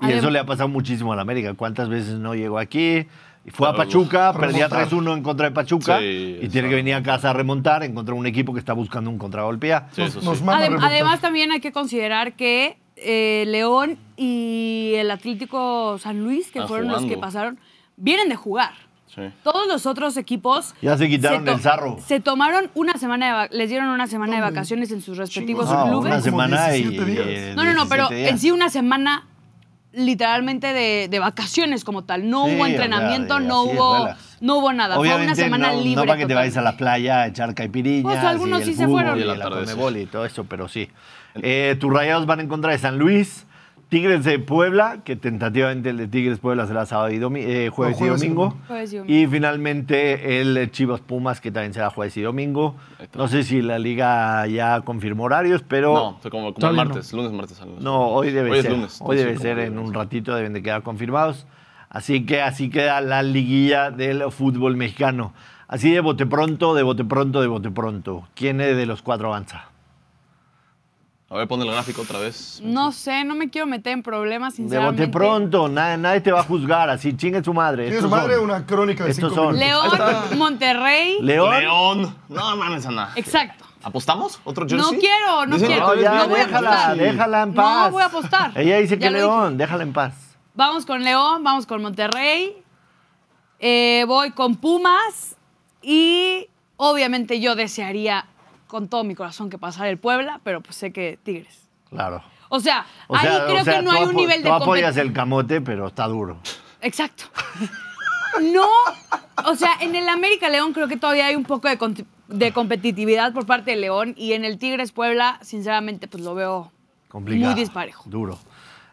[SPEAKER 1] Y
[SPEAKER 3] Adem-
[SPEAKER 1] eso le ha pasado muchísimo al América. ¿Cuántas veces no llegó aquí? Y fue a Pachuca, perdía
[SPEAKER 5] remontar.
[SPEAKER 1] 3-1 en contra de Pachuca
[SPEAKER 4] Sí,
[SPEAKER 1] y tiene que venir a casa a remontar, encontró un equipo que está buscando un contragolpe. ya.
[SPEAKER 4] Sí, eso
[SPEAKER 5] Nos-
[SPEAKER 4] sí.
[SPEAKER 5] nos manda a
[SPEAKER 3] Adem-
[SPEAKER 5] remontar.
[SPEAKER 3] además, también hay que considerar que eh, León y el Atlético San Luis, que fueron los que pasaron, vienen de jugar.
[SPEAKER 4] Sí.
[SPEAKER 3] Todos los otros equipos
[SPEAKER 1] Ya se quitaron el zarro.
[SPEAKER 3] Se tomaron una semana de les dieron una semana de vacaciones en sus respectivos.
[SPEAKER 1] No,
[SPEAKER 3] clubes.
[SPEAKER 1] una semana y.
[SPEAKER 5] 17 días.
[SPEAKER 1] eh,
[SPEAKER 3] No, no, no, pero
[SPEAKER 1] 17 días.
[SPEAKER 3] en sí una semana literalmente de, de vacaciones como tal. No
[SPEAKER 1] Sí,
[SPEAKER 3] hubo entrenamiento, no hubo, no hubo nada. Fue una
[SPEAKER 1] Obviamente
[SPEAKER 3] semana
[SPEAKER 1] no,
[SPEAKER 3] libre.
[SPEAKER 1] no para que te
[SPEAKER 3] total.
[SPEAKER 1] vayas a la playa a echar caipirinhas
[SPEAKER 3] Pues algunos
[SPEAKER 1] y
[SPEAKER 3] sí
[SPEAKER 1] el
[SPEAKER 3] se
[SPEAKER 1] fútbol
[SPEAKER 3] fueron.
[SPEAKER 1] y
[SPEAKER 4] Y el
[SPEAKER 1] la
[SPEAKER 4] atardecer.
[SPEAKER 1] Conmebol y todo eso, pero sí. Eh, tus rayados van en contra de San Luis. Tigres de Puebla, que tentativamente el de Tigres Puebla será sábado y domi- eh, jueves,
[SPEAKER 5] No, jueves
[SPEAKER 1] y domingo.
[SPEAKER 3] Jueves y domingo.
[SPEAKER 1] Y finalmente el Chivas Pumas, que también será jueves y domingo. No sé si la liga ya confirmó horarios, pero
[SPEAKER 4] No, fue como, como el martes, lunes, martes. lunes.
[SPEAKER 1] no, hoy debe
[SPEAKER 4] Hoy es
[SPEAKER 1] ser.
[SPEAKER 4] lunes,
[SPEAKER 1] hoy debe ser en
[SPEAKER 4] lunes.
[SPEAKER 1] un ratito, deben de quedar confirmados. Así que así queda la liguilla del fútbol mexicano. Así de bote pronto, de bote pronto, de bote pronto. ¿Quién de los cuatro avanza?
[SPEAKER 4] A ver, pon el gráfico otra vez.
[SPEAKER 3] No sé, no me quiero meter en problemas,
[SPEAKER 1] De
[SPEAKER 3] sinceramente.
[SPEAKER 1] bote pronto, nadie, nadie te va a juzgar, así chingue su madre.
[SPEAKER 5] Tiene su madre
[SPEAKER 1] son.
[SPEAKER 5] una crónica de
[SPEAKER 1] Estos
[SPEAKER 5] 5
[SPEAKER 1] son.
[SPEAKER 3] León, Monterrey.
[SPEAKER 1] León.
[SPEAKER 4] León. No mames, Ana.
[SPEAKER 3] Exacto.
[SPEAKER 4] ¿Apostamos? ¿Otro
[SPEAKER 3] No
[SPEAKER 4] jersey?
[SPEAKER 3] quiero, no quiero.
[SPEAKER 1] No,
[SPEAKER 4] tú eres
[SPEAKER 1] ya,
[SPEAKER 3] No voy a
[SPEAKER 1] déjala,
[SPEAKER 3] apostar.
[SPEAKER 1] déjala en
[SPEAKER 3] No
[SPEAKER 1] paz.
[SPEAKER 3] voy a apostar.
[SPEAKER 1] Ella dice que
[SPEAKER 3] Ya
[SPEAKER 1] León, déjala en paz.
[SPEAKER 3] Vamos con León, vamos con Monterrey. eh, voy con Pumas. Y obviamente yo desearía con todo mi corazón que pasara el Puebla, pero pues sé que Tigres.
[SPEAKER 1] Claro.
[SPEAKER 3] O sea,
[SPEAKER 1] O
[SPEAKER 3] ahí
[SPEAKER 1] sea,
[SPEAKER 3] creo
[SPEAKER 1] o sea,
[SPEAKER 3] que no hay un nivel de
[SPEAKER 1] Tú apoyas el camote, pero está duro.
[SPEAKER 3] Exacto. [LAUGHS] No, o sea, en el América León creo que todavía hay un poco de, competitividad por parte de León y en el Tigres Puebla, sinceramente, pues lo veo
[SPEAKER 1] Complicado.
[SPEAKER 3] muy disparejo.
[SPEAKER 1] Duro.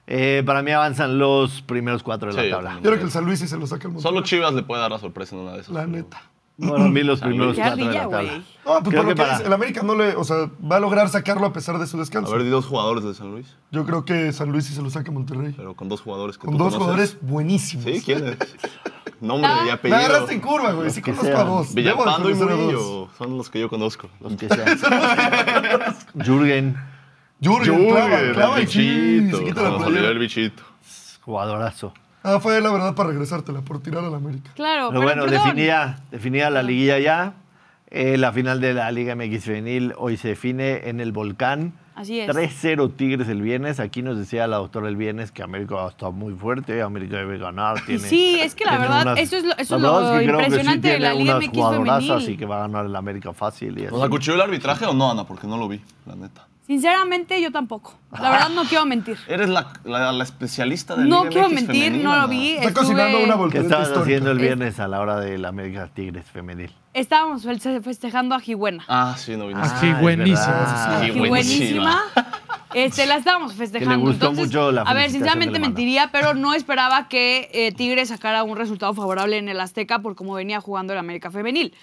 [SPEAKER 1] Eh, para mí avanzan los primeros cuatro de
[SPEAKER 4] Sí,
[SPEAKER 1] la tabla.
[SPEAKER 5] Yo creo que el San Luis sí se lo saca el Monterrey.
[SPEAKER 4] Solo Chivas le puede dar la sorpresa en una de esas.
[SPEAKER 5] La
[SPEAKER 4] pero-
[SPEAKER 5] neta.
[SPEAKER 1] Bueno, a mí los primeros.
[SPEAKER 3] Qué
[SPEAKER 1] cuatro de la
[SPEAKER 3] ardilla,
[SPEAKER 1] tabla.
[SPEAKER 3] güey.
[SPEAKER 5] No, pues
[SPEAKER 1] Creo
[SPEAKER 5] por lo
[SPEAKER 1] que
[SPEAKER 5] que
[SPEAKER 1] para-
[SPEAKER 5] es, el América no le, o sea, va a lograr sacarlo a pesar de su descanso.
[SPEAKER 4] A ver, di dos jugadores de San Luis,
[SPEAKER 5] Yo creo que San Luis sí se lo saca a Monterrey.
[SPEAKER 4] pero con dos jugadores que
[SPEAKER 5] Con
[SPEAKER 4] tú
[SPEAKER 5] dos
[SPEAKER 4] conoces.
[SPEAKER 5] jugadores buenísimos.
[SPEAKER 4] Sí, ¿quiénes? [LAUGHS] Nombre y.
[SPEAKER 5] Me
[SPEAKER 4] apellido.
[SPEAKER 5] agarraste en curva, güey. Sí
[SPEAKER 1] que
[SPEAKER 5] conozco a
[SPEAKER 1] sean.
[SPEAKER 5] dos. Debo de
[SPEAKER 4] Villalpando y
[SPEAKER 5] conocer a dos.
[SPEAKER 4] Murillo son los que yo conozco.
[SPEAKER 1] Los que sean. [LAUGHS] Jürgen,
[SPEAKER 5] Jürgen, clava, clava
[SPEAKER 4] el bichito.
[SPEAKER 5] se quita la playera.
[SPEAKER 4] el bichito.
[SPEAKER 1] jugadorazo.
[SPEAKER 5] Ah, fue la verdad para regresártela, por tirar a la América.
[SPEAKER 3] Claro,
[SPEAKER 1] Pero
[SPEAKER 3] pero,
[SPEAKER 1] bueno,
[SPEAKER 3] perdón.
[SPEAKER 1] definida, definida la liguilla ya. Eh, la final de la Liga MX Femenil hoy se define en el Volcán.
[SPEAKER 3] Así es.
[SPEAKER 1] 3-0 Tigres el viernes. Aquí nos decía la doctora el viernes que América está muy fuerte, América debe ganar. [LAUGHS] Tiene,
[SPEAKER 3] Sí, es que la verdad, eso es lo- eso es
[SPEAKER 1] la
[SPEAKER 3] lo
[SPEAKER 1] verdad que creo que sí
[SPEAKER 3] impresionante de la Liga MX femenil.
[SPEAKER 1] y que va a ganar el América fácil. Y así.
[SPEAKER 4] ¿Nos acuchilló el arbitraje o no, Ana? Porque no lo vi, la neta.
[SPEAKER 3] Sinceramente, yo tampoco. La verdad, no quiero mentir.
[SPEAKER 4] Eres la, la, la especialista de
[SPEAKER 3] No
[SPEAKER 4] Liga
[SPEAKER 3] quiero
[SPEAKER 4] MX
[SPEAKER 3] mentir,
[SPEAKER 4] femenil,
[SPEAKER 3] no lo vi.
[SPEAKER 5] Está
[SPEAKER 3] Estuve-
[SPEAKER 5] cocinando una
[SPEAKER 1] ¿Qué
[SPEAKER 5] voltereta
[SPEAKER 1] estabas
[SPEAKER 5] histórica.
[SPEAKER 1] haciendo el
[SPEAKER 3] Es-
[SPEAKER 1] viernes a la hora del América Tigres femenil?
[SPEAKER 3] Estábamos fe- festejando a Jigüena.
[SPEAKER 4] Ah, sí, no vi.
[SPEAKER 2] Ah, qué
[SPEAKER 1] es
[SPEAKER 2] buenísimo.
[SPEAKER 1] verdad.
[SPEAKER 4] Sí,
[SPEAKER 3] Jigüenísima. Este, la estábamos festejando.
[SPEAKER 1] gustó
[SPEAKER 3] Entonces,
[SPEAKER 1] mucho la
[SPEAKER 3] A ver,
[SPEAKER 1] felicitación
[SPEAKER 3] sinceramente
[SPEAKER 1] que le
[SPEAKER 3] mentiría, pero no esperaba que eh, Tigres sacara un resultado favorable en el Azteca por cómo venía jugando el América Femenil.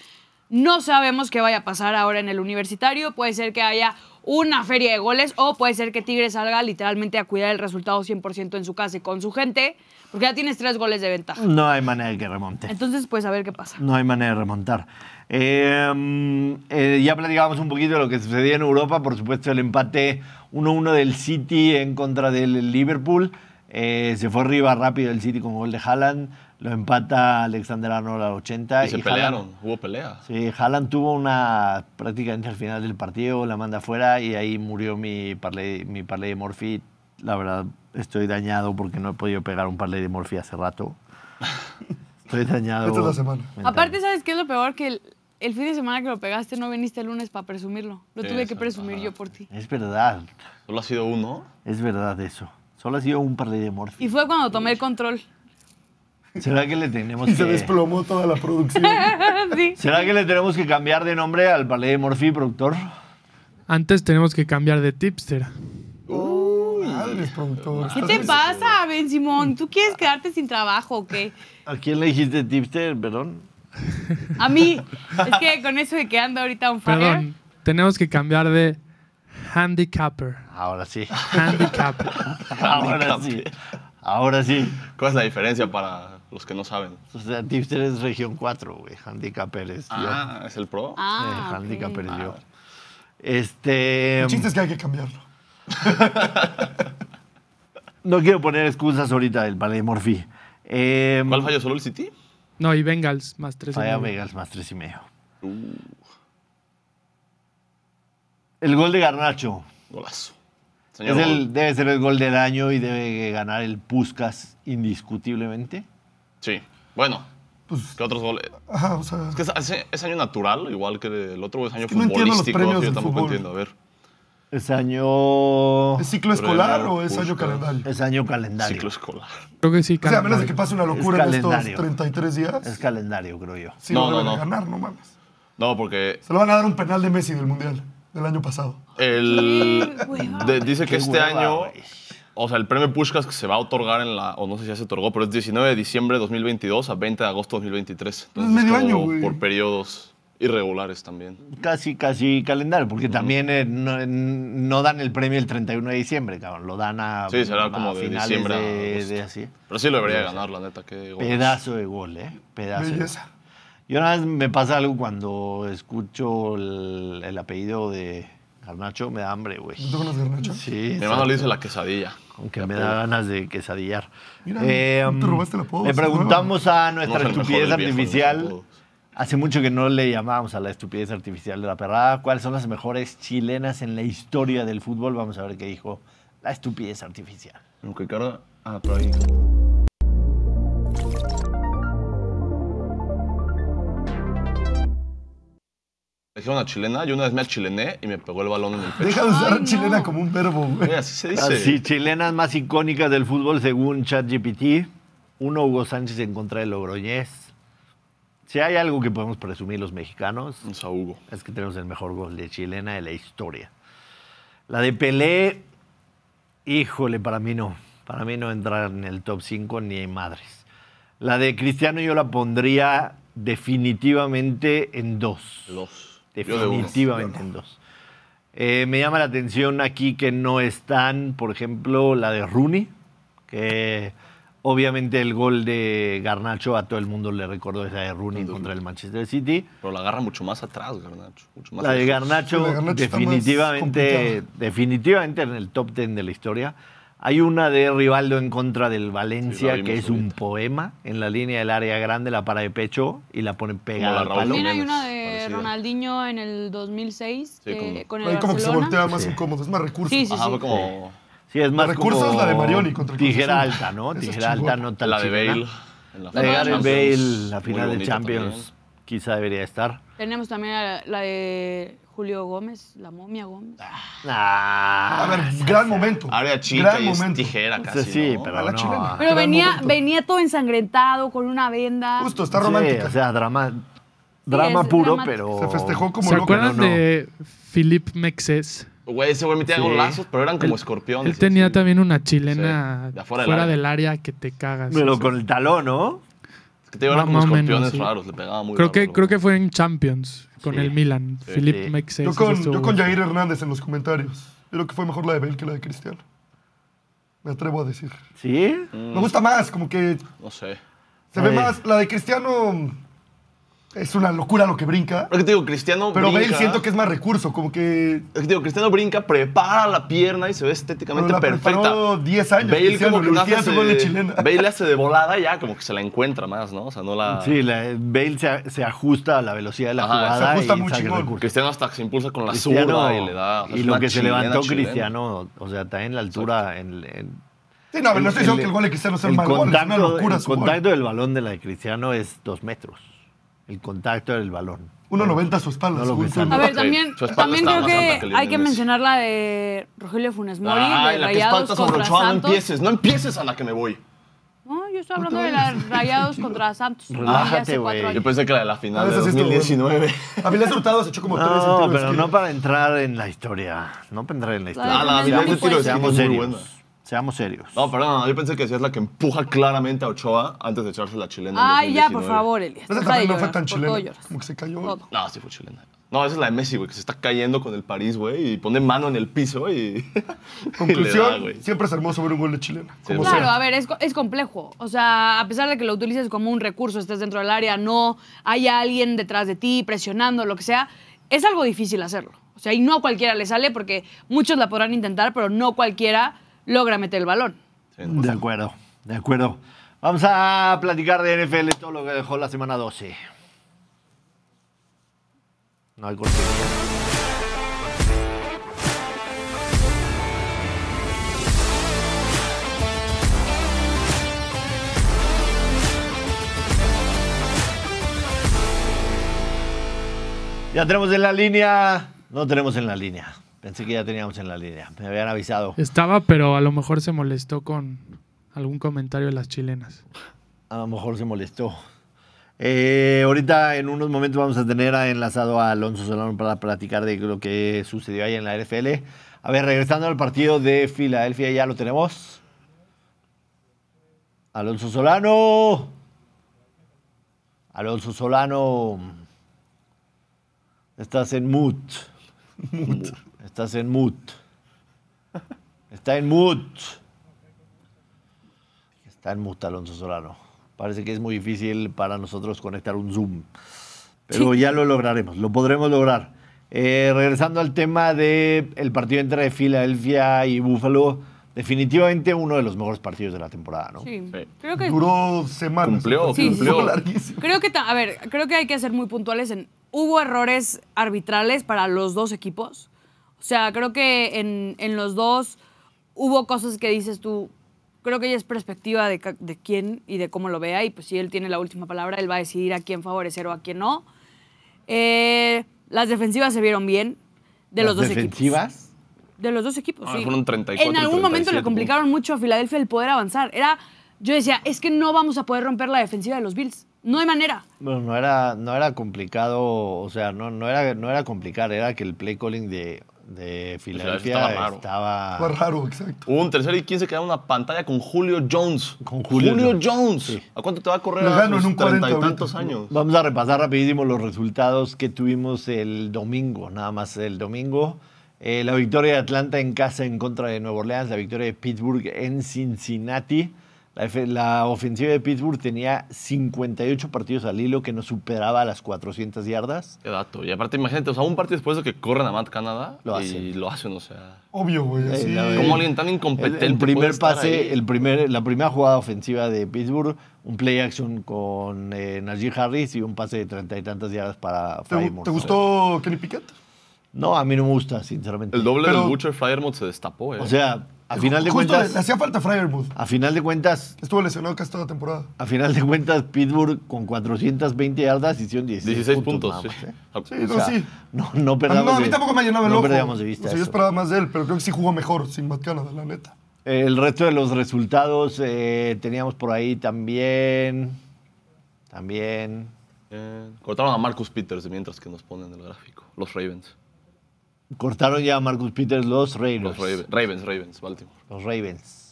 [SPEAKER 3] No sabemos qué vaya a pasar ahora en el universitario. Puede ser que haya una feria de goles o puede ser que Tigres salga literalmente a cuidar el resultado 100% en su casa y con su gente, porque ya tienes tres goles de ventaja.
[SPEAKER 1] No hay manera de que remonte.
[SPEAKER 3] Entonces, pues a ver qué pasa.
[SPEAKER 1] No hay manera de remontar. Eh, mm, eh, ya platicábamos un poquito de lo que sucedía en Europa. Por supuesto, el empate 1-1 del City en contra del Liverpool. Eh, se fue arriba rápido el City con gol de Haaland. Lo empata Alexander Arnold al 80.
[SPEAKER 4] Y se
[SPEAKER 1] Haaland-
[SPEAKER 4] pelearon, hubo pelea.
[SPEAKER 1] Sí, Haaland tuvo una prácticamente al final del partido, la manda afuera y ahí murió mi parlay, mi parlay de Morphy. La verdad, estoy dañado porque no he podido pegar un parlay de Morphy hace rato. [LAUGHS] Estoy dañado.
[SPEAKER 5] Esta es la semana.
[SPEAKER 3] Aparte, ¿sabes qué es lo peor? Que el, el fin de semana que lo pegaste no viniste el lunes para presumirlo. Lo
[SPEAKER 4] Sí,
[SPEAKER 3] tuve que presumir yo por ti.
[SPEAKER 1] Es verdad,
[SPEAKER 4] Solo ha sido uno.
[SPEAKER 1] es verdad eso. Solo ha sido un parlay de Morphy.
[SPEAKER 3] Y fue cuando tomé el control.
[SPEAKER 1] ¿Será que le tenemos
[SPEAKER 5] Y se
[SPEAKER 1] que...
[SPEAKER 5] desplomó toda la producción. [LAUGHS]
[SPEAKER 3] sí.
[SPEAKER 1] ¿Será que le tenemos que cambiar de nombre al parlay de Morphy, productor?
[SPEAKER 2] Antes tenemos que cambiar de tipster.
[SPEAKER 5] Madres, productor.
[SPEAKER 3] ¿Qué te pasa, Ben Simón? ¿Tú quieres quedarte sin trabajo o qué?
[SPEAKER 1] ¿A quién le dijiste tipster, perdón?
[SPEAKER 3] A mí. Es que con eso de que ando ahorita un fire.
[SPEAKER 2] Perdón, tenemos que cambiar de handicapper.
[SPEAKER 1] Ahora sí.
[SPEAKER 2] Handicapper. [LAUGHS]
[SPEAKER 1] Ahora sí. Ahora sí.
[SPEAKER 4] ¿Cuál es la diferencia para los que no saben?
[SPEAKER 1] O sea, tipster es región 4, güey. Handicapper es yo.
[SPEAKER 4] Ah, ¿es el pro?
[SPEAKER 3] Ah,
[SPEAKER 1] Eh, es yo. Este.
[SPEAKER 5] El chiste es que hay que cambiarlo. [LAUGHS]
[SPEAKER 1] No quiero poner excusas ahorita del parlay de Morphy. Eh,
[SPEAKER 4] ¿Cuál falló? ¿Solo el City?
[SPEAKER 2] No, y Bengals más tres. y
[SPEAKER 1] Falla
[SPEAKER 2] medio.
[SPEAKER 1] Vegas más tres y medio.
[SPEAKER 4] Uh,
[SPEAKER 1] El gol de Garnacho.
[SPEAKER 4] golazo.
[SPEAKER 1] Es el- debe ser el gol del año y debe ganar el Puskas indiscutiblemente.
[SPEAKER 4] Sí. Bueno,
[SPEAKER 5] Pues,
[SPEAKER 4] ¿qué otros goles?
[SPEAKER 5] ajá, o sea.
[SPEAKER 4] Es que es, es- es año natural, igual que el otro es año
[SPEAKER 5] que no entiendo los
[SPEAKER 4] futbolístico.
[SPEAKER 5] premios
[SPEAKER 4] sí, yo
[SPEAKER 5] del
[SPEAKER 4] tampoco
[SPEAKER 5] fútbol.
[SPEAKER 4] entiendo. A ver.
[SPEAKER 1] ¿Es año.
[SPEAKER 5] ¿Es ciclo escolar
[SPEAKER 4] Premio
[SPEAKER 5] o es año calendario?
[SPEAKER 1] Es año calendario.
[SPEAKER 4] Ciclo escolar.
[SPEAKER 2] Creo que sí.
[SPEAKER 5] O sea, a menos de
[SPEAKER 2] calendario.
[SPEAKER 5] que pase una locura en estos
[SPEAKER 1] calendario.
[SPEAKER 5] 33 días,
[SPEAKER 1] Es calendario, creo yo.
[SPEAKER 5] sí
[SPEAKER 4] No,
[SPEAKER 5] lo deben
[SPEAKER 4] no,
[SPEAKER 5] de
[SPEAKER 4] no.
[SPEAKER 5] ganar, no mames.
[SPEAKER 4] No, porque
[SPEAKER 5] Se lo van a dar un penal de Messi del Mundial del año pasado.
[SPEAKER 4] el, [LAUGHS] de- dice que
[SPEAKER 1] Qué
[SPEAKER 4] este
[SPEAKER 1] hueva,
[SPEAKER 4] año. O sea, el premio Pushkas que se va a otorgar en la, o no sé si ya se otorgó, pero es 19 de diciembre de 2022 a 20 de agosto de 2023.
[SPEAKER 5] Es medio
[SPEAKER 4] como
[SPEAKER 5] año, güey.
[SPEAKER 4] Por periodos irregulares también.
[SPEAKER 1] Casi, casi calendario, porque también eh, no, no dan el premio el 31 de diciembre, cabrón. Lo dan a,
[SPEAKER 4] Sí, será
[SPEAKER 1] a
[SPEAKER 4] como de diciembre
[SPEAKER 1] de, así.
[SPEAKER 4] Pero sí lo debería ganar, la neta. Qué goles.
[SPEAKER 1] Pedazo de gol, ¿eh? Pedazo. de gol.
[SPEAKER 5] Belleza.
[SPEAKER 1] Yo una vez me pasa algo cuando escucho el, el apellido de Garnacho, me da hambre, güey.
[SPEAKER 5] ¿No tengo unas garnachas?
[SPEAKER 1] Sí,
[SPEAKER 4] Mi hermano le dice la quesadilla.
[SPEAKER 1] Aunque me da ganas de quesadillar.
[SPEAKER 5] Mira, no te robaste el apodo,
[SPEAKER 1] le preguntamos a nuestra estupidez artificial. Hace mucho que no le llamábamos a la estupidez artificial de la perrada. ¿Cuáles son las mejores chilenas en la historia del fútbol? Vamos a ver qué dijo la estupidez artificial.
[SPEAKER 4] Aunque cara. Ah, por ahí. Dejé una chilena, yo una vez me achilené y me pegó el balón en el pecho.
[SPEAKER 5] Deja de usar
[SPEAKER 3] Ay, no.
[SPEAKER 5] chilena como un verbo, güey.
[SPEAKER 4] Así se dice.
[SPEAKER 1] Así, chilenas más icónicas del fútbol según ChatGPT. Uno, Hugo Sánchez en contra de Logroñés. Si hay algo que podemos presumir los mexicanos,
[SPEAKER 4] Un Saúgo.
[SPEAKER 1] es que tenemos el mejor gol de chilena de la historia. La de Pelé, híjole, para mí no. Para mí no entra en el top 5 ni en madres. La de Cristiano yo la pondría definitivamente en dos.
[SPEAKER 4] Dos. De.
[SPEAKER 1] Definitivamente en dos. Eh, me llama la atención aquí que no están, por ejemplo, la de Rooney, que obviamente el gol de Garnacho a todo el mundo le recordó esa de Rooney contra el Manchester City.
[SPEAKER 4] Pero la agarra mucho más atrás, Garnacho. Mucho más
[SPEAKER 1] La de. Garnacho,
[SPEAKER 5] La de Garnacho está más
[SPEAKER 1] definitivamente, definitivamente en el top 10 de la historia. Hay una de Rivaldo en contra del Valencia, que es un poema en la línea del área grande, la para de pecho y la pone pegada
[SPEAKER 4] la
[SPEAKER 1] al palo.
[SPEAKER 3] También hay una de Ronaldinho en el 2006
[SPEAKER 4] Sí,
[SPEAKER 3] que-
[SPEAKER 4] como-
[SPEAKER 3] con el
[SPEAKER 5] Ahí como que se
[SPEAKER 3] Barcelona.
[SPEAKER 5] voltea más
[SPEAKER 1] Sí.
[SPEAKER 5] incómodo, es más recursos.
[SPEAKER 3] Sí, sí,
[SPEAKER 4] Ajá, fue como
[SPEAKER 1] Sí, es más
[SPEAKER 5] recursos
[SPEAKER 1] como
[SPEAKER 5] la de Marioni contra el Cruz
[SPEAKER 1] tijera
[SPEAKER 5] Azul.
[SPEAKER 1] alta, ¿no?
[SPEAKER 5] Esa es
[SPEAKER 1] Tijera alta,
[SPEAKER 5] chingona.
[SPEAKER 1] no tan
[SPEAKER 4] la de
[SPEAKER 1] chingona.
[SPEAKER 4] Bale. en
[SPEAKER 1] La de Gareth Bale, la final de Champions,
[SPEAKER 4] también.
[SPEAKER 1] quizá debería estar.
[SPEAKER 3] Tenemos también la, la de Julio Gómez, la momia Gómez.
[SPEAKER 1] Ah,
[SPEAKER 5] A ver, gran momento.
[SPEAKER 4] Área chica
[SPEAKER 5] gran
[SPEAKER 4] y es
[SPEAKER 5] momento.
[SPEAKER 4] tijera casi,
[SPEAKER 1] sí,
[SPEAKER 4] ¿no?
[SPEAKER 1] pero
[SPEAKER 5] A la
[SPEAKER 1] no.
[SPEAKER 5] chilena.
[SPEAKER 3] Pero
[SPEAKER 5] Gran
[SPEAKER 3] venía,
[SPEAKER 5] momento.
[SPEAKER 3] venía todo ensangrentado con una venda.
[SPEAKER 5] Justo, está
[SPEAKER 1] Sí,
[SPEAKER 5] romántica.
[SPEAKER 1] o sea, drama, drama
[SPEAKER 3] es
[SPEAKER 1] puro,
[SPEAKER 3] dramático.
[SPEAKER 1] pero...
[SPEAKER 5] Se festejó como
[SPEAKER 2] ¿Se
[SPEAKER 5] loco.
[SPEAKER 2] acuerdan
[SPEAKER 1] no, no.
[SPEAKER 2] de Philippe Mexes?
[SPEAKER 4] Güey, ese güey metía
[SPEAKER 1] Sí.
[SPEAKER 4] golazos, pero eran como
[SPEAKER 2] Él-
[SPEAKER 4] escorpiones.
[SPEAKER 2] Él tenía
[SPEAKER 4] así.
[SPEAKER 2] también una chilena
[SPEAKER 4] Sí, de afuera
[SPEAKER 2] fuera,
[SPEAKER 4] del
[SPEAKER 2] del área que te cagas.
[SPEAKER 1] Pero
[SPEAKER 2] o sea.
[SPEAKER 1] con el talón, ¿no?
[SPEAKER 4] Es que te eran como
[SPEAKER 2] menos,
[SPEAKER 4] escorpiones
[SPEAKER 2] sí.
[SPEAKER 4] raros, le pegaba muy
[SPEAKER 2] creo
[SPEAKER 4] raro,
[SPEAKER 2] que creo que fue en Champions con
[SPEAKER 1] Sí.
[SPEAKER 2] el Milan.
[SPEAKER 4] Sí.
[SPEAKER 2] Mexes.
[SPEAKER 5] Yo con, yo con. Jair Hernández en los comentarios. Yo creo que fue mejor la de Bale que la de Cristiano. Me atrevo a decir.
[SPEAKER 1] ¿Sí?
[SPEAKER 5] Me gusta más, como que
[SPEAKER 4] No sé.
[SPEAKER 5] se ve más. La de Cristiano es una locura lo que brinca.
[SPEAKER 4] Pero que te digo, Cristiano
[SPEAKER 5] Pero
[SPEAKER 4] brinca.
[SPEAKER 5] Bale siento que es más recurso, como que.
[SPEAKER 4] Es que te digo, Cristiano brinca, prepara la pierna y se ve
[SPEAKER 5] Pero
[SPEAKER 4] estéticamente
[SPEAKER 5] la
[SPEAKER 4] perfecta.
[SPEAKER 5] preparó 10 años.
[SPEAKER 4] Bale
[SPEAKER 5] Cristiano,
[SPEAKER 4] como que no hace
[SPEAKER 5] su gol de chilena.
[SPEAKER 4] Bale hace de volada ya como que se la encuentra más, ¿no? O sea, no la...
[SPEAKER 1] Sí, la- Bale se, se ajusta a la velocidad de la
[SPEAKER 4] Ajá,
[SPEAKER 1] jugada
[SPEAKER 5] se ajusta
[SPEAKER 1] y
[SPEAKER 5] muy chingón.
[SPEAKER 4] Cristiano hasta que se impulsa con la
[SPEAKER 1] Cristiano,
[SPEAKER 4] zurda y le da... o sea,
[SPEAKER 1] y lo que se levantó
[SPEAKER 4] chilena.
[SPEAKER 1] Cristiano, o sea, también la altura en, en-
[SPEAKER 5] Sí, no, pero no estoy diciendo que el gol de Cristiano sea un mal gol. Es una locura
[SPEAKER 1] el
[SPEAKER 5] gol.
[SPEAKER 1] contacto del balón de la de Cristiano es dos metros. El contacto del balón.
[SPEAKER 5] 1.90 a su espalda.
[SPEAKER 1] No lo.
[SPEAKER 3] A ver, también,
[SPEAKER 4] su espalda
[SPEAKER 3] también creo que, hay que mencionar la de Rogelio Funes Mori,
[SPEAKER 4] Ay,
[SPEAKER 3] de
[SPEAKER 4] la que
[SPEAKER 3] Rayados
[SPEAKER 4] espalta sobre
[SPEAKER 3] contra
[SPEAKER 4] Ochoa, no
[SPEAKER 3] Santos.
[SPEAKER 4] empieces, no empieces a la que me voy.
[SPEAKER 3] No, yo estoy hablando de las Rayados contra Santos.
[SPEAKER 1] Relájate,
[SPEAKER 3] hace cuatro
[SPEAKER 1] güey.
[SPEAKER 4] Yo
[SPEAKER 3] años.
[SPEAKER 4] pensé que la de la final
[SPEAKER 5] Ah,
[SPEAKER 4] de
[SPEAKER 5] sí estuvo
[SPEAKER 4] 2019.
[SPEAKER 5] Avilés Hurtado se echó como 3
[SPEAKER 1] No,
[SPEAKER 5] centímetros.
[SPEAKER 1] pero no para entrar en la historia. No para entrar en la historia.
[SPEAKER 3] Ah, la
[SPEAKER 4] habilidad de tiro de esquina
[SPEAKER 1] Seamos
[SPEAKER 4] es muy
[SPEAKER 1] serios.
[SPEAKER 4] buena.
[SPEAKER 1] Seamos serios.
[SPEAKER 4] No, perdón, yo pensé que decías la que empuja claramente a Ochoa antes de echarse la chilena. en
[SPEAKER 3] Ay, ya, por
[SPEAKER 4] 2019.
[SPEAKER 3] favor, Elias.
[SPEAKER 5] Esa también no fue tan chilena. Como que se cayó.
[SPEAKER 3] Todo.
[SPEAKER 4] No, sí fue chilena. No, esa es la de Messi, güey, que se está cayendo con el París, güey, y pone mano en el piso y. y [LAUGHS] le da,
[SPEAKER 5] Conclusión, siempre es hermoso ver un gol de chilena. Como
[SPEAKER 4] Sí,
[SPEAKER 5] sea.
[SPEAKER 3] Claro, a ver, es, es complejo. O sea, a pesar de que lo utilices como un recurso, estés dentro del área, no haya alguien detrás de ti presionando, lo que sea, es algo difícil hacerlo. O sea, y no a cualquiera le sale porque muchos la podrán intentar, pero no cualquiera logra meter el balón.
[SPEAKER 1] De acuerdo, de acuerdo. Vamos a platicar de NFL, todo lo que dejó la semana 12. No hay cortinilla. Ya tenemos en la línea. No tenemos en la línea. Pensé que ya teníamos en la línea. Me habían avisado.
[SPEAKER 2] Estaba, pero a lo mejor se molestó con algún comentario de las chilenas.
[SPEAKER 1] A lo mejor se molestó. Eh, ahorita en unos momentos vamos a tener enlazado a Alonso Solano para platicar de lo que sucedió ahí en la NFL. A ver, regresando al partido de Filadelfia, ya lo tenemos. Alonso Solano. Alonso Solano. Estás en mood. Estás en mood. Está en mood. Está en mute Alonso Solano. Parece que es muy difícil para nosotros conectar un Zoom. Pero ya lo lograremos, lo podremos lograr. Eh, regresando al tema del partido entre Filadelfia y Buffalo, definitivamente uno de los mejores partidos de la temporada, ¿no?
[SPEAKER 3] Sí.
[SPEAKER 4] Sí.
[SPEAKER 3] Creo que
[SPEAKER 5] Duró semanas.
[SPEAKER 4] Cumplió,
[SPEAKER 5] partido,
[SPEAKER 3] cumplió.
[SPEAKER 5] larguísimo. [LAUGHS]
[SPEAKER 3] Creo que, a ver, creo que hay que ser muy puntuales en. Hubo errores arbitrales para los dos equipos. O sea, creo que en, en los dos hubo cosas que dices tú. Creo que ya es perspectiva de, de quién y de cómo lo vea. Y pues si él tiene la última palabra, él va a decidir a quién favorecer o a quién no. Eh, las defensivas se vieron bien de
[SPEAKER 1] Las
[SPEAKER 3] los dos equipos.
[SPEAKER 1] defensivas.
[SPEAKER 3] De los dos equipos,
[SPEAKER 4] Ah,
[SPEAKER 3] sí.
[SPEAKER 4] fueron 34
[SPEAKER 3] en algún momento
[SPEAKER 4] 37
[SPEAKER 3] le complicaron mucho a Filadelfia el poder avanzar. Era, yo decía, es que no vamos a poder romper la defensiva de los Bills. No hay manera.
[SPEAKER 1] Bueno, no era, no era complicado, o sea, no, no, era, no era complicar, era que el play calling de, de
[SPEAKER 4] Filadelfia
[SPEAKER 1] Filadelfia
[SPEAKER 4] estaba raro.
[SPEAKER 1] estaba...
[SPEAKER 5] Fue raro, exacto.
[SPEAKER 4] Hubo un tercer y 15 que era una pantalla con Julio Jones.
[SPEAKER 1] Con Julio
[SPEAKER 4] Jones.
[SPEAKER 1] Sí.
[SPEAKER 4] ¿A cuánto te va a correr a
[SPEAKER 5] gano
[SPEAKER 4] sus
[SPEAKER 5] en un 40
[SPEAKER 4] treinta y tantos años?
[SPEAKER 1] Vamos a repasar rapidísimo los resultados que tuvimos el domingo, nada más el domingo. Eh, la victoria de Atlanta en casa en contra de Nueva Orleans, la victoria de Pittsburgh en Cincinnati. La, ofensiva de Pittsburgh tenía 58 partidos al hilo que no superaba las 400 yardas.
[SPEAKER 4] Qué dato. Y aparte, imagínate, o sea, un partido después de que corren a Matt Canada
[SPEAKER 1] Lo
[SPEAKER 4] y
[SPEAKER 1] hacen.
[SPEAKER 4] lo hacen, o sea.
[SPEAKER 5] Obvio, güey. Así.
[SPEAKER 1] la-
[SPEAKER 4] ¿Cómo alguien tan incompetente
[SPEAKER 1] el primer pase, el primer, la primera jugada ofensiva de Pittsburgh, un play action con eh, Najee Harris y un pase de treinta y tantas yardas para
[SPEAKER 5] ¿Te,
[SPEAKER 1] Frymouth.
[SPEAKER 5] te gustó Kenny Pickett?
[SPEAKER 1] No, a mí no me gusta, sinceramente.
[SPEAKER 4] El doble
[SPEAKER 5] Pero-
[SPEAKER 4] del Butcher Fryermuth se destapó, ¿eh?
[SPEAKER 1] O sea, a final de
[SPEAKER 5] Justo
[SPEAKER 1] cuentas,
[SPEAKER 5] le, le hacía falta a Fryermuth.
[SPEAKER 1] a final de cuentas,
[SPEAKER 5] Estuvo lesionado casi toda la temporada.
[SPEAKER 1] a final de cuentas, Pittsburgh con 420 yardas hicieron 16,
[SPEAKER 4] 16
[SPEAKER 1] puntos.
[SPEAKER 4] sí.
[SPEAKER 1] más, ¿eh?
[SPEAKER 5] Sí,
[SPEAKER 1] O
[SPEAKER 5] no,
[SPEAKER 1] sea,
[SPEAKER 5] sí.
[SPEAKER 1] No, no
[SPEAKER 5] A mí,
[SPEAKER 1] perdamos
[SPEAKER 5] no, a mí
[SPEAKER 1] de-
[SPEAKER 5] tampoco me llenaba el
[SPEAKER 1] no
[SPEAKER 5] ojo.
[SPEAKER 1] perdamos de vista
[SPEAKER 5] O sea, yo esperaba más de él, pero creo que sí jugó mejor sin Matt Canada, la neta.
[SPEAKER 1] El resto de los resultados eh, teníamos por ahí también. También.
[SPEAKER 4] Eh, cortaron a Marcus Peters mientras que nos ponen el gráfico. Los Ravens.
[SPEAKER 1] Cortaron ya a Marcus Peters los Raiders.
[SPEAKER 4] Los Ravens, Ravens, Ravens, Baltimore.
[SPEAKER 1] Los Ravens.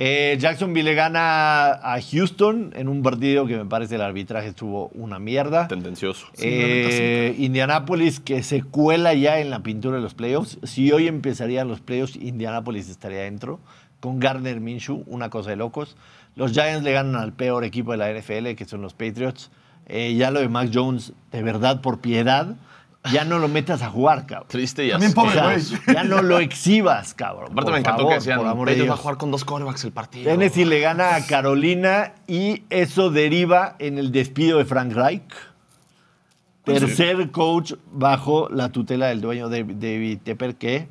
[SPEAKER 1] Eh, Jacksonville le gana a Houston en un partido que me parece el arbitraje estuvo una mierda.
[SPEAKER 4] Tendencioso.
[SPEAKER 1] Eh, Indianapolis que se cuela ya en la pintura de los playoffs. Si hoy empezarían los playoffs, Indianapolis estaría dentro. Con Gardner Minshew, una cosa de locos. Los Giants le ganan al peor equipo de la NFL, que son los Patriots. Eh, ya lo de Mac Jones, de verdad, por piedad, ya no lo metas a jugar, cabrón.
[SPEAKER 4] Triste y
[SPEAKER 5] También
[SPEAKER 4] así.
[SPEAKER 5] pobre,
[SPEAKER 1] O sea,
[SPEAKER 5] güey.
[SPEAKER 1] ya no lo exhibas, cabrón.
[SPEAKER 4] Aparte me encantó
[SPEAKER 1] favor,
[SPEAKER 4] que decían,
[SPEAKER 1] por amor de
[SPEAKER 4] Patriots va a jugar con dos quarterbacks el partido.
[SPEAKER 1] Tennessee le gana a Carolina y eso deriva en el despido de Frank Reich. Tercer coach bajo la tutela del dueño de David Tepper que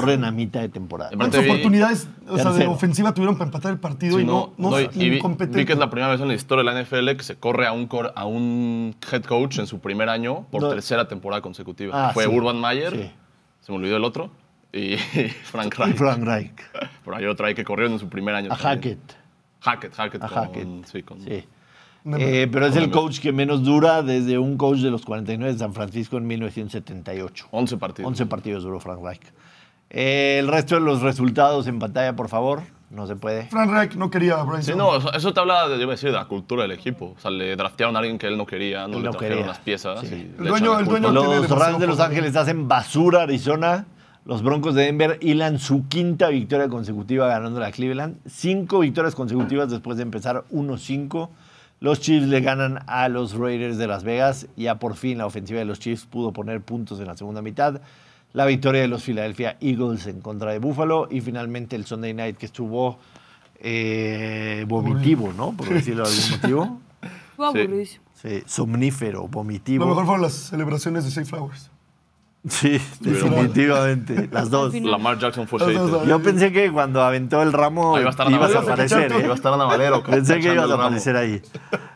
[SPEAKER 1] corren a mitad de temporada.
[SPEAKER 5] ¿Cuántas
[SPEAKER 4] vi-
[SPEAKER 5] oportunidades o sea, de ofensiva tuvieron para empatar el partido
[SPEAKER 4] Sí,
[SPEAKER 5] y no, no,
[SPEAKER 4] no, y vi, que es la primera vez en la historia de la NFL que se corre a un, cor- a un head coach en su primer año por
[SPEAKER 1] No.
[SPEAKER 4] tercera temporada consecutiva.
[SPEAKER 1] Ah,
[SPEAKER 4] Fue
[SPEAKER 1] sí.
[SPEAKER 4] Urban Mayer,
[SPEAKER 1] Sí.
[SPEAKER 4] se me olvidó el otro, y [LAUGHS] Frank
[SPEAKER 1] Y
[SPEAKER 4] Reich.
[SPEAKER 1] Frank Reich.
[SPEAKER 4] Pero hay otro ahí que corrió en su primer año.
[SPEAKER 1] A
[SPEAKER 4] también.
[SPEAKER 1] Hackett.
[SPEAKER 4] Hackett, Hackett.
[SPEAKER 1] A
[SPEAKER 4] con-
[SPEAKER 1] Hackett.
[SPEAKER 4] Sí, con,
[SPEAKER 1] Eh, pero es el coach que menos dura desde un coach de los 49 de San Francisco en 1978.
[SPEAKER 4] 11 partidos.
[SPEAKER 1] 11 partidos duró Frank Reich. Eh, el resto de los resultados en pantalla, por favor. No se puede.
[SPEAKER 5] Frank Reich no quería a Bryce
[SPEAKER 4] Sí,
[SPEAKER 5] Young.
[SPEAKER 4] no, eso, eso te habla, de, yo iba a decir, de la cultura del equipo. O sea, le draftearon a alguien que él no quería, no
[SPEAKER 1] Él
[SPEAKER 4] le
[SPEAKER 1] no
[SPEAKER 4] trajeron
[SPEAKER 1] quería.
[SPEAKER 4] las piezas.
[SPEAKER 1] Sí.
[SPEAKER 5] El dueño- el dueño- tiene
[SPEAKER 1] Los Rams de Los. Ángeles hacen basura Arizona. Los Broncos de Denver hilan su quinta victoria consecutiva ganando a Cleveland. Cinco victorias consecutivas después de empezar 1-5. Los Chiefs le ganan a los Raiders de Las Vegas. Ya por fin la ofensiva de los Chiefs pudo poner puntos en la segunda mitad. La victoria de los Philadelphia Eagles en contra de Buffalo. Y finalmente el Sunday Night que estuvo eh, vomitivo, ¿no? Por decirlo de algún motivo.
[SPEAKER 3] Fue
[SPEAKER 4] Sí.
[SPEAKER 3] aburridísimo.
[SPEAKER 1] Sí, somnífero, vomitivo.
[SPEAKER 5] Lo mejor fueron las celebraciones de Safe Flowers.
[SPEAKER 1] Sí, definitivamente. Las dos.
[SPEAKER 4] Lamar Jackson fue
[SPEAKER 1] Yo pensé que cuando aventó el ramo
[SPEAKER 4] a
[SPEAKER 1] ibas a aparecer. ¿eh?
[SPEAKER 4] Iba a estar Ana Valero.
[SPEAKER 1] Pensé que ibas a aparecer ahí.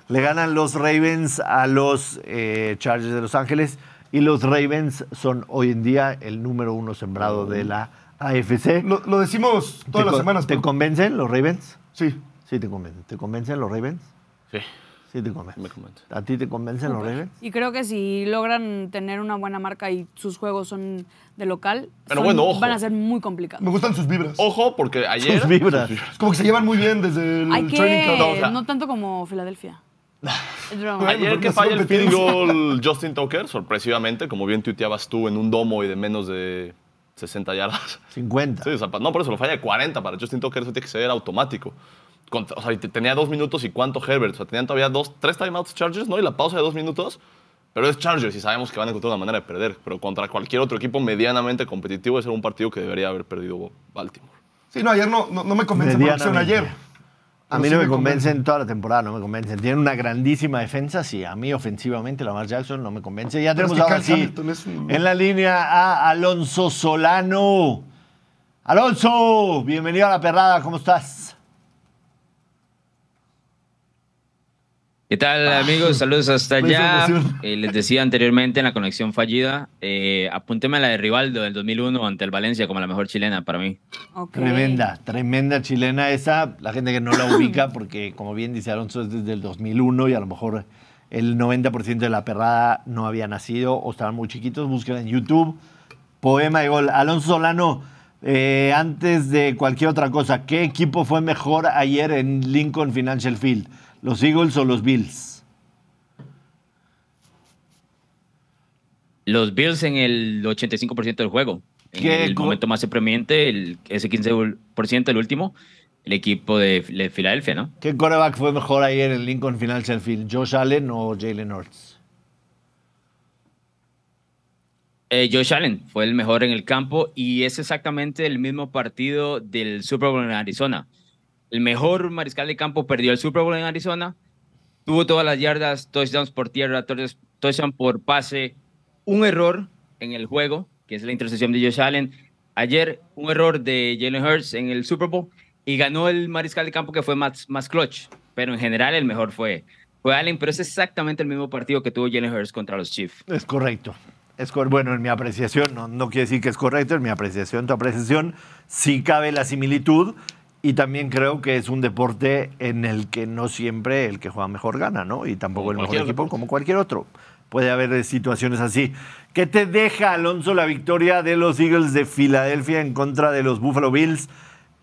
[SPEAKER 1] Le ganan los Ravens a los eh, Chargers de Los Ángeles y los Ravens son hoy en día el número uno sembrado de la AFC.
[SPEAKER 5] Lo, lo decimos
[SPEAKER 1] ¿Te
[SPEAKER 5] todas las semanas.
[SPEAKER 1] ¿Te
[SPEAKER 5] pero-
[SPEAKER 1] convencen los Ravens?
[SPEAKER 5] Sí.
[SPEAKER 1] Sí, te convencen. ¿Te convencen los Ravens?
[SPEAKER 4] Sí,
[SPEAKER 1] Sí, te convencen.
[SPEAKER 4] me convence.
[SPEAKER 1] ¿A ti te convencen los Ravens?
[SPEAKER 3] Y creo que si logran tener una buena marca y sus juegos son de local,
[SPEAKER 4] Pero
[SPEAKER 3] son-
[SPEAKER 4] bueno, ojo.
[SPEAKER 3] van a ser muy complicados.
[SPEAKER 5] Me gustan sus vibras.
[SPEAKER 4] Ojo, porque ayer.
[SPEAKER 1] Sus vibras.
[SPEAKER 5] Es como que se llevan muy bien desde el
[SPEAKER 3] Hay
[SPEAKER 5] training
[SPEAKER 3] que,
[SPEAKER 5] camp.
[SPEAKER 4] No, o sea-
[SPEAKER 3] no tanto como Filadelfia.
[SPEAKER 4] Ayer que falla el field goal Justin Tucker, sorpresivamente, como bien tuiteabas tú, en un domo y de menos de 60 yardas.
[SPEAKER 1] 50.
[SPEAKER 4] Sí, o sea, pa- no, por eso lo falla de 40 para Justin Tucker, eso tiene que ser automático. O sea, tenía dos minutos y cuánto Herbert. O sea, tenían todavía dos, tres timeouts Chargers, ¿no? Y la pausa de dos minutos. Pero es Chargers y sabemos que van a encontrar una manera de perder. Pero contra cualquier otro equipo medianamente competitivo, ese era un partido que debería haber perdido Baltimore.
[SPEAKER 5] Sí, no, ayer no, no, no me convence por ayer.
[SPEAKER 1] A mí no me convencen toda la temporada, no me convencen. Tienen una grandísima defensa, sí. A mí ofensivamente Lamar Jackson no me convence. Ya
[SPEAKER 5] Pero
[SPEAKER 1] tenemos ahora sí
[SPEAKER 5] un-
[SPEAKER 1] en la línea a Alonso Solano. Alonso, bienvenido a la perrada, ¿cómo estás?
[SPEAKER 6] ¿Qué tal amigos? [LAUGHS] Saludos hasta allá. Eh, les decía anteriormente en la conexión fallida, eh, apúnteme a la de Rivaldo del 2001 ante el Valencia como la mejor chilena para mí.
[SPEAKER 1] Tremenda, tremenda chilena esa. La gente que no la ubica, [LAUGHS] porque como bien dice Alonso, es desde el 2001 y a lo mejor el 90% de la perrada no había nacido o estaban muy chiquitos. Busquen en YouTube. Poema y gol. Alonso Solano, eh, antes de cualquier otra cosa, ¿qué equipo fue mejor ayer en Lincoln Financial Field? ¿Los Eagles o los Bills?
[SPEAKER 6] Los Bills en el 85% del juego. En
[SPEAKER 1] ¿Qué
[SPEAKER 6] el momento más sorprendente, el, ese 15% el último, el equipo de, de Filadelfia, ¿no?
[SPEAKER 1] ¿Qué quarterback fue mejor ayer en Lincoln Financial Field? ¿Josh Allen o Jalen Hurts?
[SPEAKER 6] Eh, Josh Allen fue el mejor en el campo y es exactamente el mismo partido del Super Bowl en Arizona. El mejor mariscal de campo perdió el Super Bowl en Arizona, tuvo todas las yardas, touchdowns por tierra, touch- touchdown por pase, un error en el juego, que es la intercepción de Josh Allen. Ayer, un error de Jalen Hurts en el Super Bowl y ganó el mariscal de campo que fue más, más clutch. Pero en general, el mejor fue, fue Allen, pero es exactamente el mismo partido que tuvo Jalen Hurts contra los Chiefs.
[SPEAKER 1] Es correcto. Es bueno, en mi apreciación, no, no quiere decir que es correcto, en mi apreciación, tu apreciación, sí cabe la similitud y también creo que es un deporte en el que no siempre el que juega mejor gana, ¿no? Y tampoco
[SPEAKER 4] Como
[SPEAKER 1] el mejor equipo
[SPEAKER 4] deporte.
[SPEAKER 1] como cualquier otro. Puede haber situaciones así. ¿Qué te deja, Alonso, la victoria de los Eagles de Filadelfia en contra de los Buffalo Bills?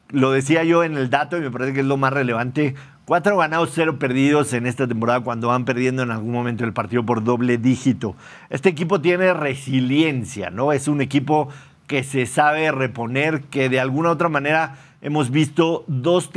[SPEAKER 1] Lo decía yo en el dato y me parece que es lo más relevante. Cuatro ganados, cero perdidos en esta temporada cuando van perdiendo en algún momento el partido por doble dígito. Este equipo tiene resiliencia, ¿no? Es un equipo que se sabe reponer, que de alguna u otra manera hemos visto dos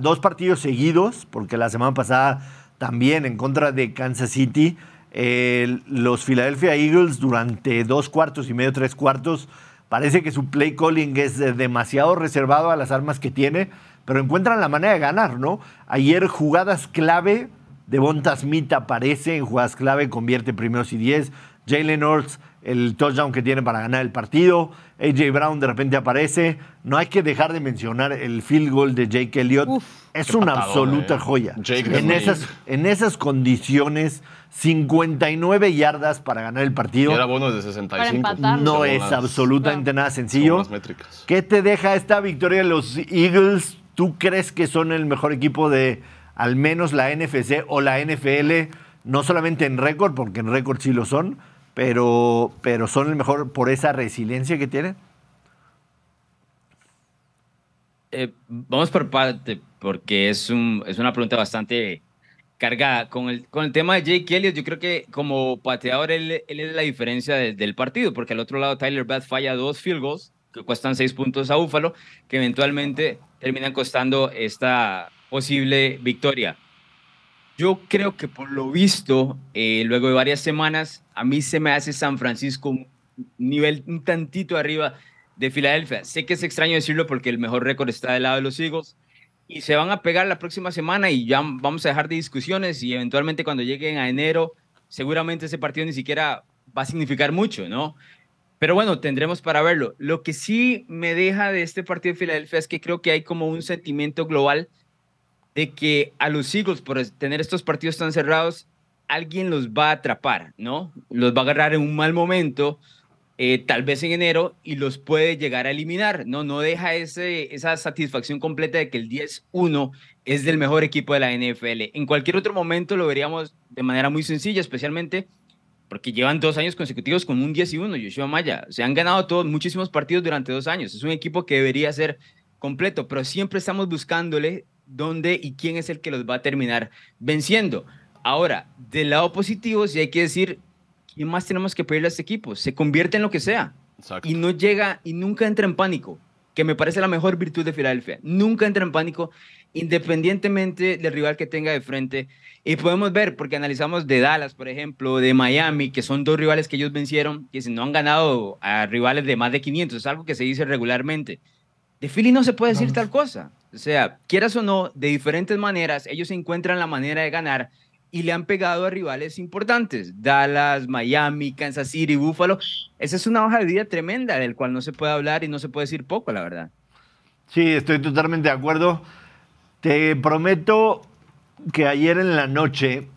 [SPEAKER 1] dos partidos seguidos, porque la semana pasada también en contra de Kansas City, los Philadelphia Eagles durante dos cuartos y medio, tres cuartos, parece que su play calling es demasiado reservado a las armas que tiene, pero encuentran la manera de ganar, ¿no? Ayer jugadas clave, Devonta Smith aparece en jugadas clave, convierte primeros y diez, Jalen Hurts el touchdown que tiene para ganar el partido, AJ Brown de repente aparece, no hay que dejar de mencionar el field goal de Jake Elliott,
[SPEAKER 3] Uf.
[SPEAKER 1] es una
[SPEAKER 4] patadón,
[SPEAKER 1] absoluta
[SPEAKER 4] eh.
[SPEAKER 1] joya.
[SPEAKER 4] Jake
[SPEAKER 1] en, esas, en esas condiciones, 59 yardas para ganar el partido.
[SPEAKER 4] Y era bueno desde 65.
[SPEAKER 3] Para empatar.
[SPEAKER 1] No
[SPEAKER 4] según
[SPEAKER 1] es
[SPEAKER 4] las-
[SPEAKER 1] absolutamente nada sencillo.
[SPEAKER 4] las métricas.
[SPEAKER 1] ¿Qué te deja esta victoria de los Eagles? ¿Tú crees que son el mejor equipo de al menos la NFC o la NFL? No solamente en récord, porque en récord sí lo son, pero, pero son el mejor por esa resiliencia que tienen.
[SPEAKER 6] Eh, vamos por parte, porque es, un, es una pregunta bastante cargada. Con el, con el tema de Jake Elliott, yo creo que como pateador él, él es la diferencia de- del partido, porque al otro lado Tyler Bath falla dos field goals que cuestan seis puntos a Búfalo, que eventualmente terminan costando esta posible victoria. Yo creo que por lo visto, eh, luego de varias semanas, a mí se me hace San Francisco un nivel un tantito arriba de Filadelfia. Sé que es extraño decirlo porque el mejor récord está del lado de los Eagles y se van a pegar la próxima semana y ya vamos a dejar de discusiones y eventualmente cuando lleguen a enero, seguramente ese partido ni siquiera va a significar mucho, ¿no? Pero bueno, tendremos para verlo. Lo que sí me deja de este partido de Filadelfia es que creo que hay como un sentimiento global de que a los Eagles, por tener estos partidos tan cerrados, alguien los va a atrapar, ¿no? Los va a agarrar en un mal momento, eh, tal vez en enero, y los puede llegar a eliminar, ¿no? No deja ese, esa satisfacción completa de que el 10-1 es del mejor equipo de la NFL. En cualquier otro momento lo veríamos de manera muy sencilla, especialmente porque llevan dos años consecutivos con un 10 y 1, Yoshua Maya. Se han ganado todos, muchísimos partidos durante dos años. Es un equipo que debería ser completo, pero siempre estamos buscándole dónde y quién es el que los va a terminar venciendo. Ahora, del lado positivo, sí hay que decir, ¿quién más tenemos que pedirle a este equipo? Se convierte en lo que sea
[SPEAKER 4] Exacto.
[SPEAKER 6] y no llega y nunca entra en pánico, que me parece la mejor virtud de Filadelfia. Nunca entra en pánico, independientemente del rival que tenga de frente. Y podemos ver, porque analizamos de Dallas, por ejemplo, de Miami, que son dos rivales que ellos vencieron, que si no han ganado a rivales de más de 500, es algo que se dice regularmente. De Philly no se puede decir tal cosa. O sea, quieras o no, de diferentes maneras, ellos encuentran la manera de ganar y le han pegado a rivales importantes. Dallas, Miami, Kansas City, Buffalo. Esa es una hoja de vida tremenda del cual no se puede hablar y no se puede decir poco, la verdad.
[SPEAKER 1] Sí, estoy totalmente de acuerdo. Te prometo que ayer en la noche,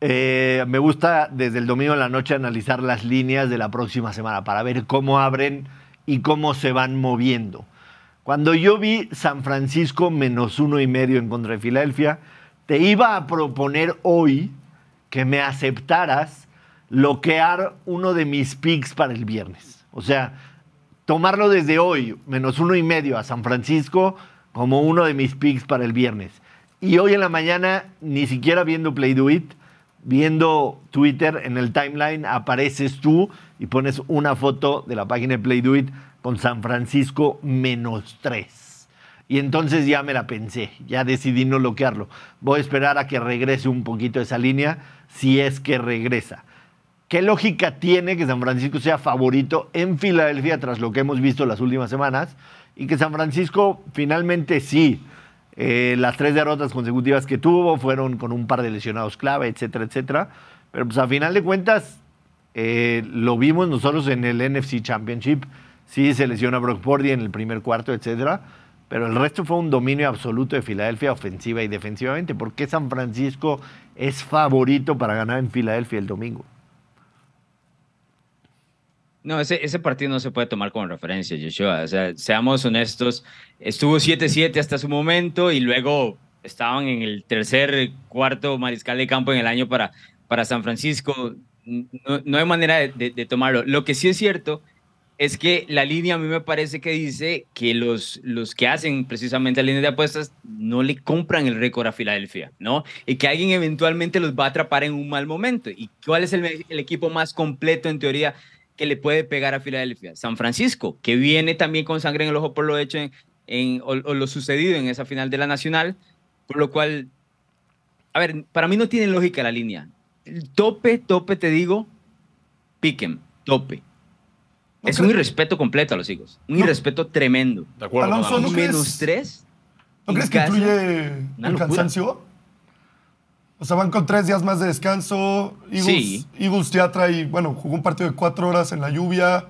[SPEAKER 1] eh, me gusta desde el domingo en la noche analizar las líneas de la próxima semana para ver cómo abren y cómo se van moviendo. Cuando yo vi San Francisco menos uno y medio en contra de Filadelfia, te iba a proponer hoy que me aceptaras bloquear uno de mis picks para el viernes. O sea, tomarlo desde hoy, menos uno y medio a San Francisco, como uno de mis picks para el viernes. Y hoy en la mañana, ni siquiera viendo Play Do It, viendo Twitter en el timeline, apareces tú y pones una foto de la página de Play Do It con San Francisco menos tres. Y entonces ya me la pensé, ya decidí no bloquearlo. Voy a esperar a que regrese un poquito esa línea, si es que regresa. ¿Qué lógica tiene que San Francisco sea favorito en Filadelfia tras lo que hemos visto las últimas semanas? Y que San Francisco finalmente sí, eh, las tres derrotas consecutivas que tuvo fueron con un par de lesionados clave, etcétera, etcétera. Pero pues a final de cuentas, eh, lo vimos nosotros en el NFC Championship. Sí se lesiona Brock Purdy en el primer cuarto, etcétera. Pero el resto fue un dominio absoluto de Filadelfia, ofensiva y defensivamente. ¿Por qué San Francisco es favorito para ganar en Filadelfia el domingo?
[SPEAKER 6] No, ese, ese partido no se puede tomar como referencia, Joshua. O sea, seamos honestos, estuvo 7-7 hasta su momento y luego estaban en el tercer, cuarto mariscal de campo en el año para, para San Francisco. No, hay manera de tomarlo. Lo que sí es cierto es que la línea a mí me parece que dice que los, los que hacen precisamente la línea de apuestas no le compran el récord a Filadelfia, ¿no? Y que alguien eventualmente los va a atrapar en un mal momento. ¿Y cuál es el, el equipo más completo en teoría que le puede pegar a Filadelfia? San Francisco, que viene también con sangre en el ojo por lo hecho en, o, lo sucedido en esa final de la Nacional, por lo cual, a ver, para mí no tiene lógica la línea. Tope, tope, te digo, piquen, tope.
[SPEAKER 5] ¿No
[SPEAKER 6] Es un irrespeto completo a los hijos. Un
[SPEAKER 5] No.
[SPEAKER 6] irrespeto tremendo.
[SPEAKER 4] De acuerdo.
[SPEAKER 5] Alonso, ¿no
[SPEAKER 6] Menos tres.
[SPEAKER 5] ¿No crees que
[SPEAKER 6] Una
[SPEAKER 5] el cansancio? O sea, van con tres días más de descanso. Eagles,
[SPEAKER 6] Sí.
[SPEAKER 5] Eagles ya trae, bueno, jugó un partido de cuatro horas en la lluvia.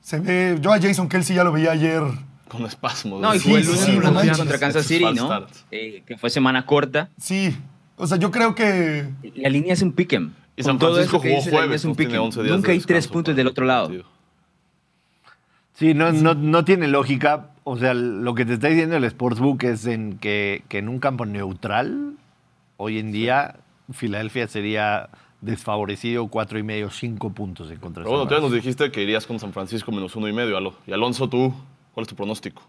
[SPEAKER 5] Se ve. Yo a Jason Kelsey ya lo veía ayer.
[SPEAKER 4] Con espasmos.
[SPEAKER 6] No, y fue el lunes
[SPEAKER 5] sí, no
[SPEAKER 6] contra Kansas City, ¿no? Eh, que fue semana corta.
[SPEAKER 5] Sí. O sea, yo creo que.
[SPEAKER 6] La línea es un pick'em.
[SPEAKER 4] Y San Francisco jugó jueves,
[SPEAKER 6] es un.
[SPEAKER 4] 11 días
[SPEAKER 6] Nunca hay tres puntos del
[SPEAKER 4] el
[SPEAKER 6] otro lado.
[SPEAKER 1] Sí, no, no, no tiene lógica. O sea, lo que te está diciendo el Sportsbook es en que, que en un campo neutral, hoy en día, Filadelfia sería desfavorecido cuatro y medio, cinco puntos en contra de
[SPEAKER 4] bueno,
[SPEAKER 1] San
[SPEAKER 4] tú ya nos dijiste que irías con San Francisco menos uno y medio, Alo. Y Alonso, tú, ¿cuál es tu pronóstico?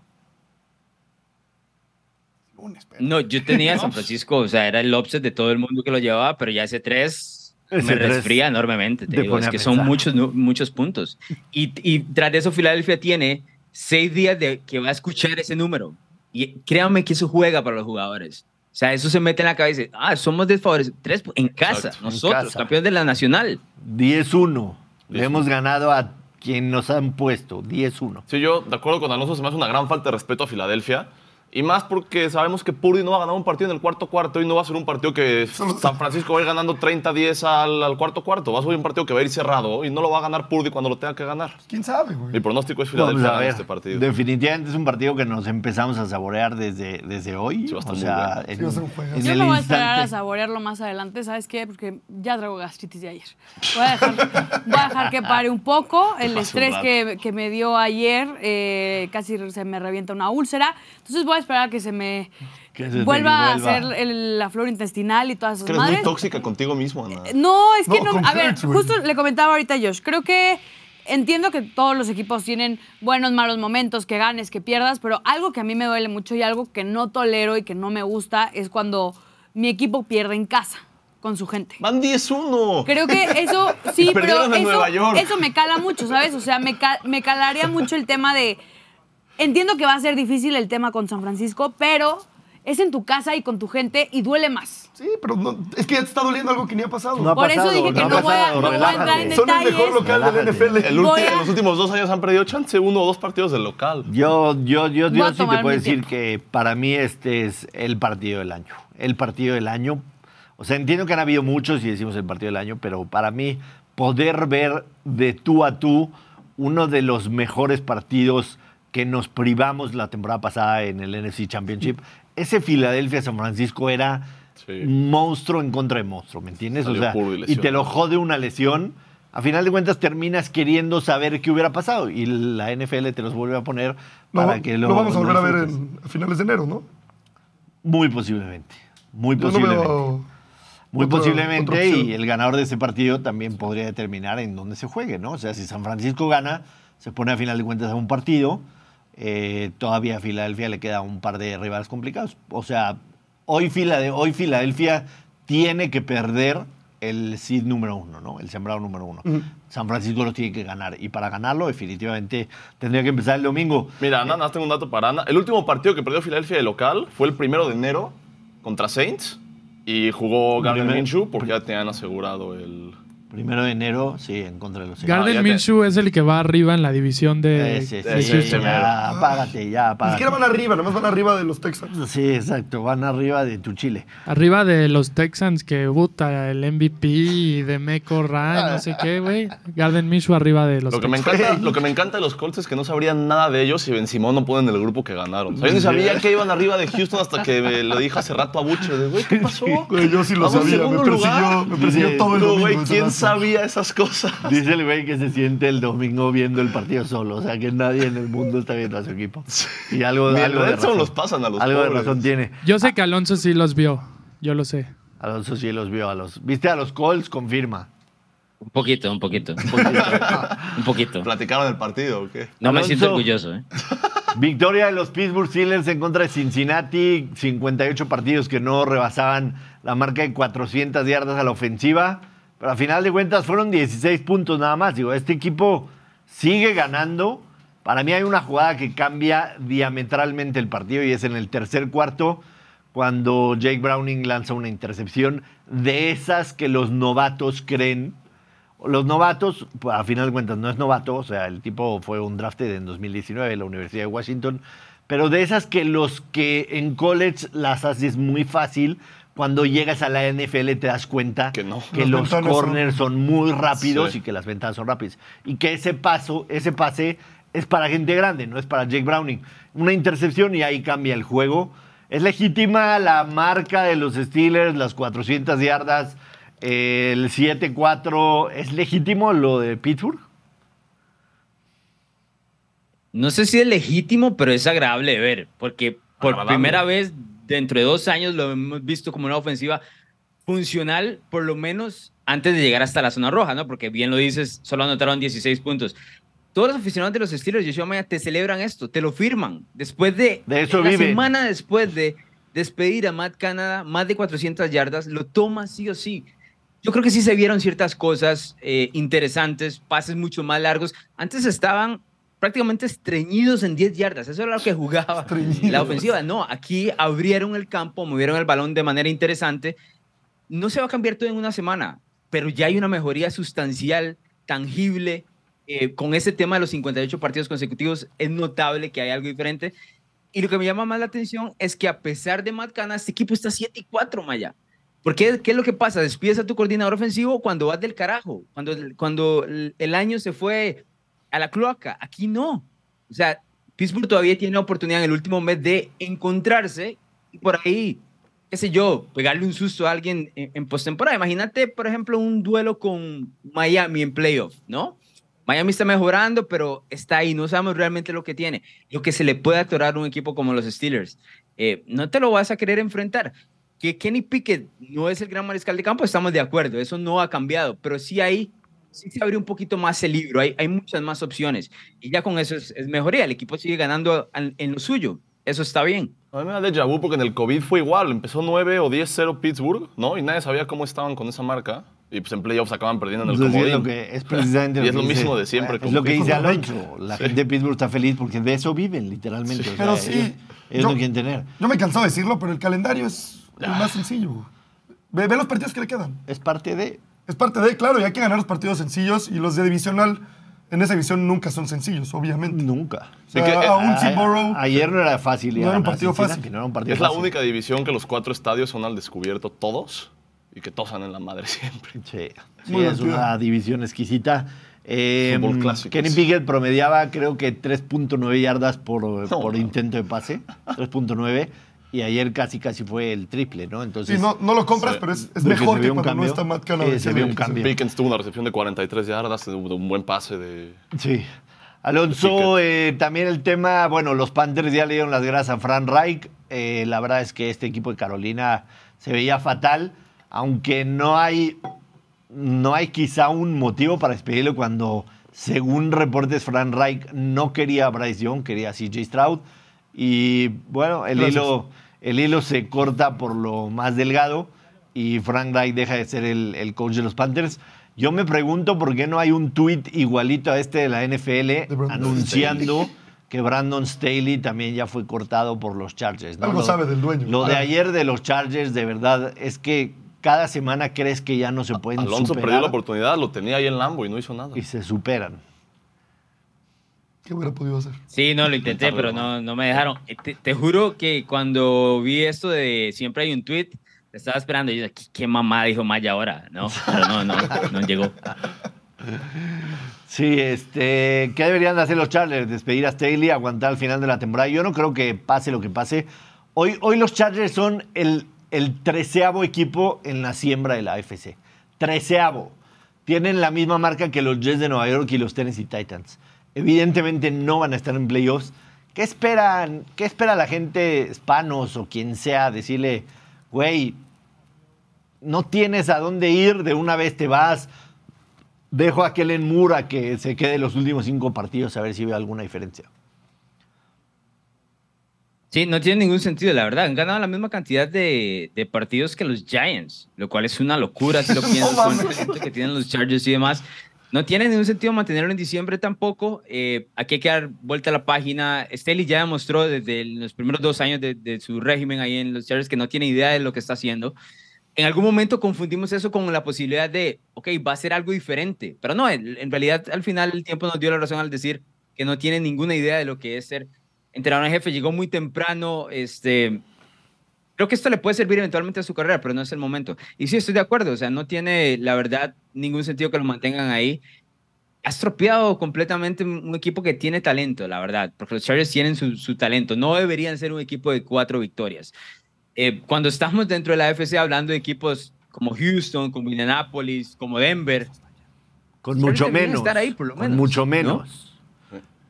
[SPEAKER 6] No, yo tenía [LAUGHS] San Francisco, o sea, era el upset de todo el mundo que lo llevaba, pero ya ese 3
[SPEAKER 1] Ese [LAUGHS]
[SPEAKER 6] me resfría enormemente. Te digo, es que son muchos, muchos puntos. Y, y tras de eso, Filadelfia tiene seis días de que va a escuchar ese número. Y créanme que eso juega para los jugadores. O sea, eso se mete en la cabeza. Ah, somos desfavorecidos. Tres en casa,
[SPEAKER 4] Exacto, en
[SPEAKER 6] nosotros,
[SPEAKER 1] casa.
[SPEAKER 6] campeones de la Nacional.
[SPEAKER 1] 10-1. Le
[SPEAKER 4] 10-1.
[SPEAKER 1] hemos ganado a quien nos han puesto. 10-1.
[SPEAKER 4] Sí, yo, de acuerdo con Alonso, se me hace una gran falta de respeto a Filadelfia. Y más porque sabemos que Purdy no va a ganar un partido en el cuarto cuarto y no va a ser un partido que [LAUGHS] San Francisco va a ir ganando 30-10 al, al cuarto cuarto. Va a ser un partido que va a ir cerrado y no lo va a ganar Purdy cuando lo tenga que ganar.
[SPEAKER 5] ¿Quién sabe, güey?
[SPEAKER 4] Mi pronóstico es
[SPEAKER 1] Vamos
[SPEAKER 4] Filadelfia
[SPEAKER 1] a
[SPEAKER 4] en
[SPEAKER 1] ver.
[SPEAKER 4] este partido.
[SPEAKER 1] Definitivamente es un partido que nos empezamos a saborear desde, desde hoy.
[SPEAKER 4] Sí, va a estar
[SPEAKER 1] o
[SPEAKER 4] muy
[SPEAKER 1] sea,
[SPEAKER 4] bueno.
[SPEAKER 1] en,
[SPEAKER 5] Sí, va a ser un juegazo.
[SPEAKER 1] en
[SPEAKER 3] Yo
[SPEAKER 1] el
[SPEAKER 3] me voy a esperar a saborearlo más adelante, ¿sabes qué? Porque ya traigo gastritis de ayer. Voy a dejar, voy a dejar que pare un poco. El estrés que me dio ayer eh, casi se me revienta una úlcera. Entonces voy a esperar a que se me
[SPEAKER 1] Que se te
[SPEAKER 3] vuelva a hacer el- la flora intestinal y todas esas
[SPEAKER 4] eres muy
[SPEAKER 3] madres.
[SPEAKER 4] tóxica contigo mismo, Ana.
[SPEAKER 3] No, es que
[SPEAKER 5] No,
[SPEAKER 3] a ver, justo le comentaba ahorita a Josh. Creo que entiendo que todos los equipos tienen buenos, malos momentos, que ganes, que pierdas, pero algo que a mí me duele mucho y algo que no tolero y que no me gusta es cuando mi equipo pierde en casa con su gente.
[SPEAKER 4] Van 10-1.
[SPEAKER 3] Creo que eso, [LAUGHS] sí, pero eso,
[SPEAKER 4] Nueva York.
[SPEAKER 3] eso me cala mucho, ¿sabes? O sea, me, me calaría [LAUGHS] mucho el tema de... Entiendo que va a ser difícil el tema con San Francisco, pero es en tu casa y con tu gente y duele más.
[SPEAKER 5] Sí, pero no, es que ya te está doliendo algo que ni ha pasado.
[SPEAKER 1] No ha
[SPEAKER 3] Por eso dije que no voy a- no voy a entrar en
[SPEAKER 5] Son el mejor
[SPEAKER 3] detalles.
[SPEAKER 5] local del. NFL.
[SPEAKER 4] El ulti-
[SPEAKER 3] Voy a-
[SPEAKER 4] En los últimos dos años han perdido chance uno o dos partidos del local.
[SPEAKER 1] Yo, yo, yo, yo sí te puedo decir
[SPEAKER 3] tiempo.
[SPEAKER 1] que para mí este es el partido del año. El partido del año. O sea, entiendo que han habido muchos y decimos el partido del año, pero para mí poder ver de tú a tú uno de los mejores partidos que nos privamos la temporada pasada en el NFC Championship, ese Filadelfia-San Francisco era
[SPEAKER 4] Sí.
[SPEAKER 1] monstruo en contra de monstruo, ¿me entiendes? O sea,
[SPEAKER 4] y
[SPEAKER 1] y te lo jode una lesión. A final de cuentas terminas queriendo saber qué hubiera pasado y la NFL te los vuelve a poner para que lo,
[SPEAKER 5] lo vamos a volver a ver en, a finales de enero, ¿no?
[SPEAKER 1] Muy posiblemente. Muy
[SPEAKER 5] no
[SPEAKER 1] posiblemente. Muy
[SPEAKER 5] otra-
[SPEAKER 1] posiblemente.
[SPEAKER 5] otra.
[SPEAKER 1] Y el ganador de ese partido también podría determinar en dónde se juegue, ¿no? O sea, si San Francisco gana, se pone a final de cuentas a un partido. Eh, todavía a Filadelfia le queda un par de rivales complicados. O sea, hoy, Filade- hoy Filadelfia tiene que perder el seed número uno, ¿no? El sembrado número uno. San Francisco lo tiene que ganar. Y para ganarlo, definitivamente, tendría que empezar el domingo.
[SPEAKER 4] Mira, Ana, nada más tengo un dato para Ana. El último partido que perdió Filadelfia de local fue el primero de enero contra Saints y jugó Gardner Minshew porque ya tenían asegurado el...
[SPEAKER 1] Primero de enero, sí, en contra de los.
[SPEAKER 2] Garden
[SPEAKER 4] te-
[SPEAKER 2] Minshew es el que va arriba en la división de,
[SPEAKER 1] Ese,
[SPEAKER 2] de
[SPEAKER 1] sí,
[SPEAKER 2] Houston.
[SPEAKER 1] ya, apágate, ya,
[SPEAKER 5] Ni
[SPEAKER 1] apágate.
[SPEAKER 5] siquiera van arriba, nomás van arriba de los Texans.
[SPEAKER 1] Sí, exacto, van arriba de tu Chile.
[SPEAKER 2] Arriba de los Texans que buta el MVP y de Meco Ryan, no sé qué, güey. Garden Minshew arriba de los
[SPEAKER 4] Lo que, me
[SPEAKER 2] Texans.
[SPEAKER 4] encanta, lo que me encanta de los Colts es que no sabrían nada de ellos y Ben Simón no ponen el grupo que ganaron. O sea, yo ni sabía que iban arriba de Houston hasta que me lo dije hace rato a Butcher. Güey, ¿qué pasó?
[SPEAKER 5] Güey, yo sí lo
[SPEAKER 4] Vamos
[SPEAKER 5] sabía, me persiguió, me persiguió todo el
[SPEAKER 4] No, güey,
[SPEAKER 5] ese
[SPEAKER 4] ¿quién. Sabía esas cosas? [LAUGHS]
[SPEAKER 1] Dice el güey que se siente el domingo viendo el partido solo. O sea, que nadie en el mundo está viendo a su equipo. Y algo, de razón.
[SPEAKER 4] los pasan a los
[SPEAKER 1] Algo de razón tiene.
[SPEAKER 2] Yo sé que Alonso sí los vio. Yo lo sé.
[SPEAKER 1] Alonso sí los vio a los. ¿Viste a los Colts? Confirma.
[SPEAKER 6] Un poquito, un poquito.
[SPEAKER 1] Un poquito. [LAUGHS]
[SPEAKER 6] Un poquito.
[SPEAKER 4] ¿Platicaron el partido o qué?
[SPEAKER 6] No me siento orgulloso, ¿eh? [LAUGHS]
[SPEAKER 1] Victoria de los Pittsburgh Steelers en contra de Cincinnati. 58 partidos que no rebasaban la marca de 400 yardas a la ofensiva. Pero a final de cuentas fueron 16 puntos nada más. Digo, este equipo sigue ganando. Para mí hay una jugada que cambia diametralmente el partido y es en el tercer cuarto cuando Jake Browning lanza una intercepción de esas que los novatos creen los novatos, pues, a final de cuentas, no es novato, o sea, el tipo fue un drafted en 2019 en la Universidad de Washington, pero de esas que los que en college las haces muy fácil, cuando llegas a la NFL te das cuenta
[SPEAKER 4] Que no.
[SPEAKER 1] Los
[SPEAKER 5] ventanas
[SPEAKER 1] corners son, muy rápidos
[SPEAKER 4] Sí.
[SPEAKER 1] y que las ventanas son rápidas. Y que ese paso, ese pase es para gente grande, no es para Jake Browning. Una intercepción y ahí cambia el juego. Es legítima la marca de los Steelers, las 400 yardas, el 7-4. ¿Es legítimo lo de Pittsburgh?
[SPEAKER 6] No sé si es legítimo, pero es agradable de ver, porque por
[SPEAKER 4] Agradable.
[SPEAKER 6] primera vez dentro de dos años lo hemos visto como una ofensiva funcional, por lo menos antes de llegar hasta la zona roja, ¿no? Porque bien lo dices, solo anotaron 16 puntos. Todos los aficionados de los Steelers, Yoshua Maya, te celebran esto, te lo firman. Después de,
[SPEAKER 1] De eso viven.
[SPEAKER 6] semana después de despedir a Matt Canada, más de 400 yardas, lo toma sí o sí. Yo creo que sí se vieron ciertas cosas eh, interesantes, pases mucho más largos. Antes estaban prácticamente estreñidos en 10 yardas. Eso era lo que jugaba
[SPEAKER 5] Estreñidos.
[SPEAKER 6] la ofensiva. No, aquí abrieron el campo, movieron el balón de manera interesante. No se va a cambiar todo en una semana, pero ya hay una mejoría sustancial, tangible. eh, con ese tema de los 58 partidos consecutivos, es notable que hay algo diferente. Y lo que me llama más la atención es que a pesar de Matt Canada, este equipo está 7 y 4, Maya. ¿Por qué? ¿Qué es lo que pasa? Despides a tu coordinador ofensivo cuando vas del carajo, cuando, cuando el año se fue a la cloaca. Aquí no. O sea, Pittsburgh todavía tiene la oportunidad en el último mes de encontrarse y por ahí, qué sé yo, pegarle un susto a alguien en, en postemporada. Imagínate, por ejemplo, un duelo con Miami en playoff, ¿no? Miami está mejorando, pero está ahí. No sabemos realmente lo que tiene. Lo que se le puede atorar a un equipo como los Steelers. Eh, no te lo vas a querer enfrentar. Que Kenny Pickett no es el gran mariscal de campo, estamos de acuerdo. Eso no ha cambiado. Pero sí hay, sí se abrió un poquito más el libro. Hay, hay muchas más opciones. Y ya con eso es, es mejoría. El equipo sigue ganando en, en lo suyo. Eso está bien.
[SPEAKER 4] A mí me da déjà vu porque en el COVID fue igual. Empezó 9 o 10-0 Pittsburgh, ¿no? Y nadie sabía cómo estaban con esa marca. Y pues en playoffs acaban perdiendo en el
[SPEAKER 1] Entonces, es,
[SPEAKER 4] comodín.
[SPEAKER 1] lo que, es precisamente [LAUGHS]
[SPEAKER 4] Y es lo
[SPEAKER 1] que
[SPEAKER 4] mismo
[SPEAKER 1] dice-
[SPEAKER 4] de siempre,
[SPEAKER 1] Es lo que dice. Alonso. La gente de Pittsburgh está feliz porque de eso viven, literalmente. O sea,
[SPEAKER 5] Pero sí,
[SPEAKER 1] ellos, ellos
[SPEAKER 5] yo-
[SPEAKER 1] no quieren tener.
[SPEAKER 5] Yo me canso de decirlo, pero el calendario es el más sencillo. Ve, ve los partidos que le quedan.
[SPEAKER 1] Es parte de.
[SPEAKER 5] Es parte de, claro, y hay que ganar los partidos sencillos y los de divisional en esa división nunca son sencillos, obviamente.
[SPEAKER 1] Nunca.
[SPEAKER 5] O sea,
[SPEAKER 4] Sí que, eh,
[SPEAKER 5] a un
[SPEAKER 1] A-
[SPEAKER 5] Seaborough,
[SPEAKER 1] ayer no era fácil.
[SPEAKER 5] No era un partido fácil.
[SPEAKER 1] no era un partido
[SPEAKER 4] Es la única división que los cuatro estadios son al descubierto todos y que todos en la madre [LAUGHS] siempre.
[SPEAKER 1] Sí, sí,
[SPEAKER 5] Muy
[SPEAKER 1] es
[SPEAKER 5] divertido.
[SPEAKER 1] una división exquisita. Eh,
[SPEAKER 4] Fútbol clásico,
[SPEAKER 1] Kenny. Pickett promediaba creo que 3.9 yardas por, por
[SPEAKER 4] no.
[SPEAKER 1] intento de pase. 3.9. Y ayer casi casi fue el triple, ¿no? Entonces,
[SPEAKER 5] sí, no, no lo compras, pero es, mejor
[SPEAKER 1] se
[SPEAKER 5] que cuando
[SPEAKER 1] cambio.
[SPEAKER 5] no está Matt Canada.
[SPEAKER 1] Sí, se un cambio.
[SPEAKER 4] Pickens tuvo una recepción de 43 yardas, de un buen pase de...
[SPEAKER 1] Sí. Alonso, eh, también el tema, bueno, los Panthers ya le dieron las gracias a Fran Reich. Eh, la verdad es que este equipo de Carolina se veía fatal, aunque no hay, no hay quizá un motivo para despedirlo cuando Según reportes, Frank Reich no quería a Bryce Young, quería a CJ Stroud. Y bueno, el
[SPEAKER 5] Gracias.
[SPEAKER 1] hilo, el hilo se corta por lo más delgado y Frank Reich deja de ser el, el coach de los Panthers. Yo me pregunto por qué no hay un tweet igualito a este de la NFL anunciando que Brandon Staley también ya fue cortado por los Chargers. ¿no?
[SPEAKER 5] Algo
[SPEAKER 1] Lo-
[SPEAKER 5] sabe del dueño.
[SPEAKER 1] Lo de ayer de los Chargers, de verdad, es que cada semana crees que ya no se pueden
[SPEAKER 4] Alonso
[SPEAKER 1] superar
[SPEAKER 4] perdió la oportunidad, lo tenía ahí en Lambo y no hizo nada.
[SPEAKER 1] y se superan.
[SPEAKER 5] ¿Qué hubiera podido hacer?
[SPEAKER 6] Sí, no, lo intenté, pero no, no me dejaron. Eh, Te, te juro que cuando vi esto de siempre hay un tweet, estaba esperando y yo, ¿qué, qué mamá dijo Maya ahora? No, pero no, no, no llegó.
[SPEAKER 1] Sí, este, ¿qué deberían de hacer los Chargers? Despedir a Staley, aguantar al final de la temporada. Yo no creo que pase lo que pase. Hoy, hoy los Chargers son el, el treceavo equipo en la siembra de la AFC. Treceavo. Tienen la misma marca que los Jets de Nueva York y los Tennessee Titans. Evidentemente no van a estar en playoffs. ¿Qué esperan? ¿Qué espera la gente hispanos o quien sea? Decirle, güey, no tienes a dónde ir, de una vez te vas. Dejo a Kellen Moore a que se quede los últimos cinco partidos a ver si ve alguna diferencia.
[SPEAKER 6] Sí, no tiene ningún sentido, la verdad. Han ganado la misma cantidad de, de partidos que los Giants, lo cual es una locura si lo [LAUGHS] piensas con el que tienen los Chargers y demás. No tiene ningún sentido mantenerlo en diciembre tampoco. Eh, aquí hay que dar vuelta a la página. Staley ya demostró desde los primeros dos años de, su régimen ahí en los Chargers que no tiene idea de lo que está haciendo. En algún momento confundimos eso con la posibilidad de, ok, va a ser algo diferente. Pero no, en, en realidad al final el tiempo nos dio la razón al decir que no tiene ninguna idea de lo que es ser entrenador en jefe. Llegó muy temprano. Este, creo que esto le puede servir eventualmente a su carrera, pero no es el momento. Y sí, estoy de acuerdo. O sea, no tiene, la verdad, ningún sentido que lo mantengan ahí. Ha estropeado completamente un equipo que tiene talento, la verdad, porque los Chargers tienen su, su talento. No deberían ser un equipo de cuatro victorias. Eh, cuando estamos dentro de la AFC hablando de equipos como Houston, como Indianapolis, como Denver,
[SPEAKER 1] Con mucho menos.
[SPEAKER 6] estar ahí, por lo
[SPEAKER 1] Con
[SPEAKER 6] menos,
[SPEAKER 1] mucho
[SPEAKER 6] ¿no?
[SPEAKER 1] menos.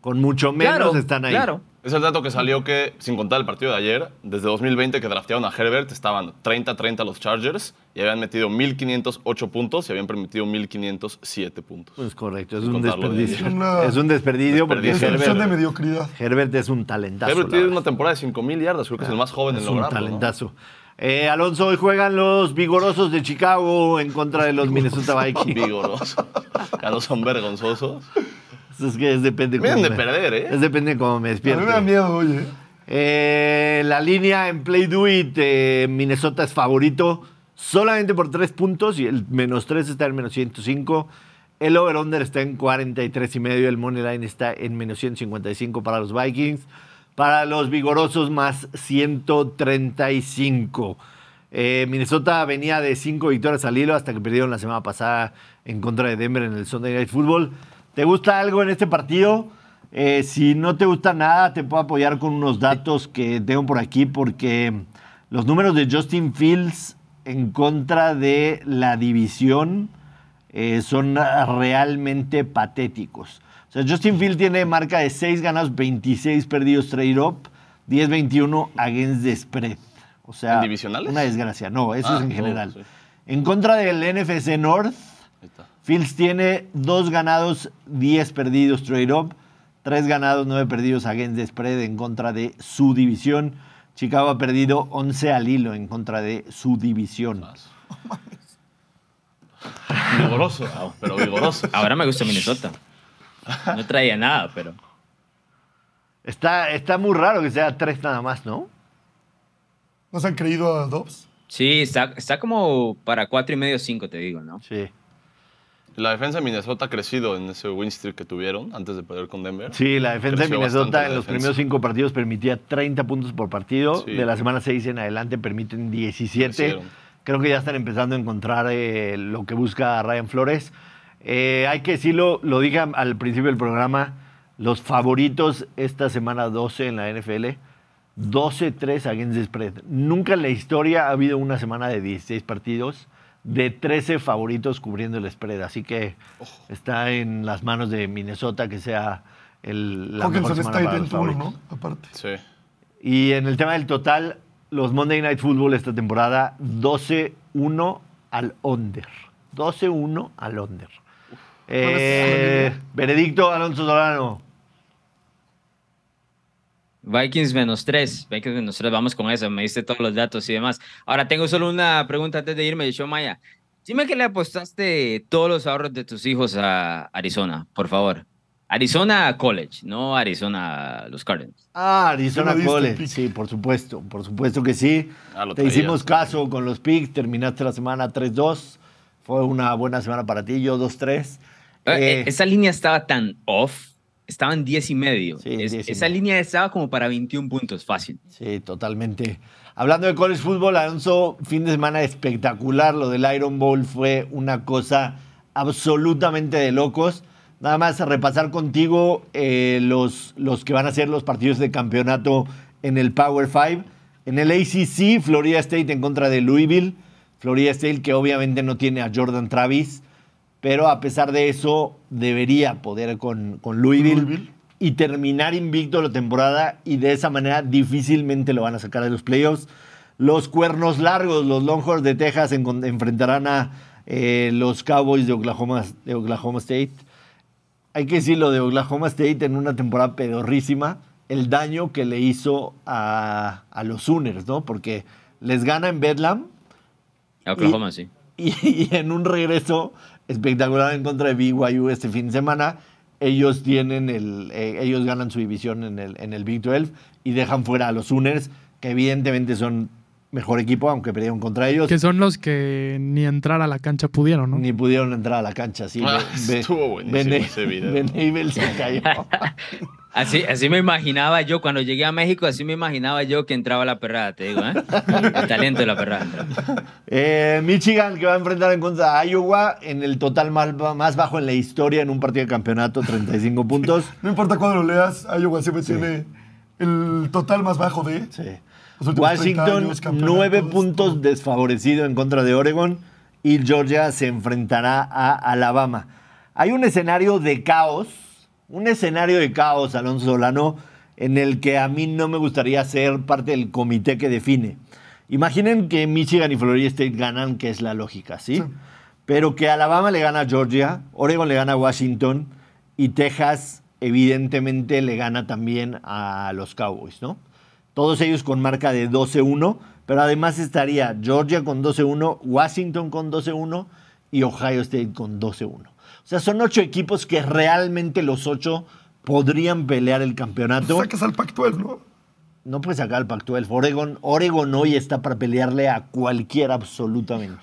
[SPEAKER 1] Con mucho menos
[SPEAKER 6] claro,
[SPEAKER 1] están ahí.
[SPEAKER 6] Claro.
[SPEAKER 4] Es el dato que salió que, sin contar el partido de ayer, desde 2020 que draftearon a Herbert, estaban 30-30 los Chargers y habían metido 1.508 puntos y habían permitido 1.507 puntos.
[SPEAKER 1] Es correcto, es
[SPEAKER 4] Sin
[SPEAKER 1] un
[SPEAKER 4] de
[SPEAKER 1] desperdicio.
[SPEAKER 5] Una-
[SPEAKER 1] Es un desperdicio porque
[SPEAKER 4] Desperdicio.
[SPEAKER 5] Es cuestión de
[SPEAKER 1] Herbert,
[SPEAKER 5] mediocridad.
[SPEAKER 1] Herbert es un talentazo.
[SPEAKER 4] Herbert tiene una temporada de 5.000 yardas, creo que es el más joven en
[SPEAKER 1] Es un
[SPEAKER 4] lograrlo. ¿no?
[SPEAKER 1] talentazo. Eh, Alonso, hoy juegan los vigorosos de Chicago en contra de los [LAUGHS] Minnesota Vikings.
[SPEAKER 4] Vigoroso. Ya no son vergonzosos. [LAUGHS]
[SPEAKER 1] es que es depende
[SPEAKER 4] de
[SPEAKER 1] me-
[SPEAKER 4] perder, ¿eh?
[SPEAKER 1] Es depende cómo me
[SPEAKER 5] A mí me da miedo, oye.
[SPEAKER 1] Eh, la línea en Play Do It, eh, Minnesota es favorito solamente por tres puntos y el menos tres está en menos 105. El over-under está en 43 y medio. El money line está en menos 155 para los Vikings. Para los vigorosos, más 135. Eh, Minnesota venía de cinco victorias al hilo hasta que perdieron la semana pasada en contra de Denver en el Sunday Night Football. ¿Te gusta algo en este partido? Eh, si no te gusta nada, te puedo apoyar con unos datos que tengo por aquí porque los números de Justin Fields en contra de la división eh, son realmente patéticos. O sea, Justin Fields tiene marca de 6 ganados, 26 perdidos trade up, 10-21 against the spread. O sea,
[SPEAKER 4] ¿En divisionales?
[SPEAKER 1] una desgracia. No, eso
[SPEAKER 4] Ah,
[SPEAKER 1] es en
[SPEAKER 4] no,
[SPEAKER 1] general.
[SPEAKER 4] sí.
[SPEAKER 1] En contra del NFC North,
[SPEAKER 4] Ahí está.
[SPEAKER 1] Fields tiene 2 ganados, 10 perdidos trade up, 3 ganados, 9 perdidos against the spread en contra de su división. Chicago ha perdido 11 al hilo en contra de su división. [LAUGHS]
[SPEAKER 4] Vigoroso, pero vigoroso.
[SPEAKER 6] Ahora me gusta Minnesota. No traía nada, pero.
[SPEAKER 1] Está, está muy raro que sea 3 nada más, ¿no?
[SPEAKER 5] ¿No se han creído a Dobbs?
[SPEAKER 6] Sí, está, está como para cuatro y medio, cinco, te digo, ¿no?
[SPEAKER 1] Sí.
[SPEAKER 4] La defensa de Minnesota ha crecido en ese win streak que tuvieron antes de perder con Denver.
[SPEAKER 1] Sí, la defensa de Minnesota en los
[SPEAKER 4] defensa.
[SPEAKER 1] primeros 5 partidos permitía 30 puntos por partido.
[SPEAKER 4] Sí.
[SPEAKER 1] De la semana 6 en adelante permiten 17.
[SPEAKER 4] Crecieron.
[SPEAKER 1] Creo que ya están empezando a encontrar eh, lo que busca Ryan Flores. Eh, hay que decirlo, lo dije al principio del programa, los favoritos esta semana 12 en la NFL, 12-3 against the spread. Nunca en la historia ha habido una semana de 16 partidos de 13 favoritos cubriendo el spread. Así que está en las manos de Minnesota que sea el, la mejor
[SPEAKER 5] Hawkinson
[SPEAKER 1] semana
[SPEAKER 5] está
[SPEAKER 1] para
[SPEAKER 5] ahí
[SPEAKER 1] los favoritos.
[SPEAKER 5] ¿no? Aparte.
[SPEAKER 4] Sí.
[SPEAKER 1] Y en el tema del total, los Monday Night Football esta temporada, 12-1 al under. 12-1 al under. Eh, veredicto, Alonso Solano.
[SPEAKER 6] Vikings menos 3. Vikings menos 3. Vamos con eso. Me diste todos los datos y demás. Ahora tengo solo una pregunta antes de irme, Show Maya. Dime que le apostaste todos los ahorros de tus hijos a Arizona, por favor. Arizona College, no Arizona los Cardinals.
[SPEAKER 1] Ah, Arizona College. Sí, por supuesto, por supuesto que sí.
[SPEAKER 4] Ah,
[SPEAKER 1] Te
[SPEAKER 4] traías.
[SPEAKER 1] hicimos caso con los picks, terminaste la semana 3-2. Fue una buena semana para ti, yo 2-3.
[SPEAKER 6] Eh,
[SPEAKER 1] Eh,
[SPEAKER 6] Esa línea estaba tan off. Estaban 10 y medio.
[SPEAKER 1] Sí,
[SPEAKER 6] Es-
[SPEAKER 1] 10 y
[SPEAKER 6] esa
[SPEAKER 1] medio.
[SPEAKER 6] línea estaba como para 21 puntos, fácil.
[SPEAKER 1] Sí, totalmente. Hablando de college football, Alonso, fin de semana espectacular. Lo del Iron Bowl fue una cosa absolutamente de locos. Nada más repasar contigo eh, los, los que van a ser los partidos de campeonato en el Power 5. En el ACC, Florida State en contra de Louisville. Florida State que obviamente no tiene a Jordan Travis, pero a pesar de eso debería poder con, con Louisville,
[SPEAKER 5] Louisville.
[SPEAKER 1] y terminar invicto la temporada y de esa manera difícilmente lo van a sacar de los playoffs. Los cuernos largos, los Longhorns de Texas enfrentarán a eh, los Cowboys de Oklahoma, de Oklahoma State. Hay que decirlo de Oklahoma State en una temporada pedorrísima, el daño que le hizo a, a los Sooners, ¿no? Porque les gana en Bedlam
[SPEAKER 6] A Oklahoma, sí.
[SPEAKER 1] y, y en un regreso espectacular en contra de BYU este fin de semana, ellos tienen el, eh, ellos ganan su división en el, en el Big 12 y dejan fuera a los Sooners, que evidentemente son mejor equipo, aunque perdieron contra ellos.
[SPEAKER 2] Que son los que ni entrar a la cancha pudieron, ¿no?
[SPEAKER 1] Ni pudieron entrar a la cancha, sí.
[SPEAKER 4] Ah,
[SPEAKER 1] Be-
[SPEAKER 4] estuvo buenísimo
[SPEAKER 1] Ben-
[SPEAKER 4] ese video. [LAUGHS]
[SPEAKER 1] Ben Abel se cayó. [LAUGHS]
[SPEAKER 6] Así, así me imaginaba yo, cuando llegué a México, así me imaginaba yo que entraba la perrada, te digo, ¿eh? El talento de la perrada. entraba.
[SPEAKER 1] Eh, Michigan que va a enfrentar en contra de Iowa en el total más, más bajo en la historia en un partido de campeonato, 35 puntos.
[SPEAKER 5] No importa cuándo lo leas, Iowa siempre tiene el total más bajo de
[SPEAKER 1] Sí.
[SPEAKER 5] los últimos 30
[SPEAKER 1] Washington,
[SPEAKER 5] años, campeonatos,
[SPEAKER 1] nueve
[SPEAKER 5] todo.
[SPEAKER 1] puntos desfavorecido en contra de Oregon y Georgia se enfrentará a Alabama. Hay un escenario de caos, un escenario de caos, Alonso Solano, en el que a mí no me gustaría ser parte del comité que define. Imaginen que Michigan y Florida State ganan, que es la lógica, ¿sí?
[SPEAKER 5] Sí.
[SPEAKER 1] Pero que Alabama le gana a Georgia, Oregon le gana a Washington y Texas evidentemente le gana también a los Cowboys, ¿no? Todos ellos con marca de 12-1, pero además estaría Georgia con 12-1, Washington con 12-1 y Ohio State con 12-1. O sea, son ocho equipos que realmente los ocho podrían pelear el campeonato.
[SPEAKER 5] Sacas al Pac-12, ¿no?
[SPEAKER 1] No puedes sacar al Pac-12. Oregon, Oregon hoy está para pelearle a cualquiera absolutamente.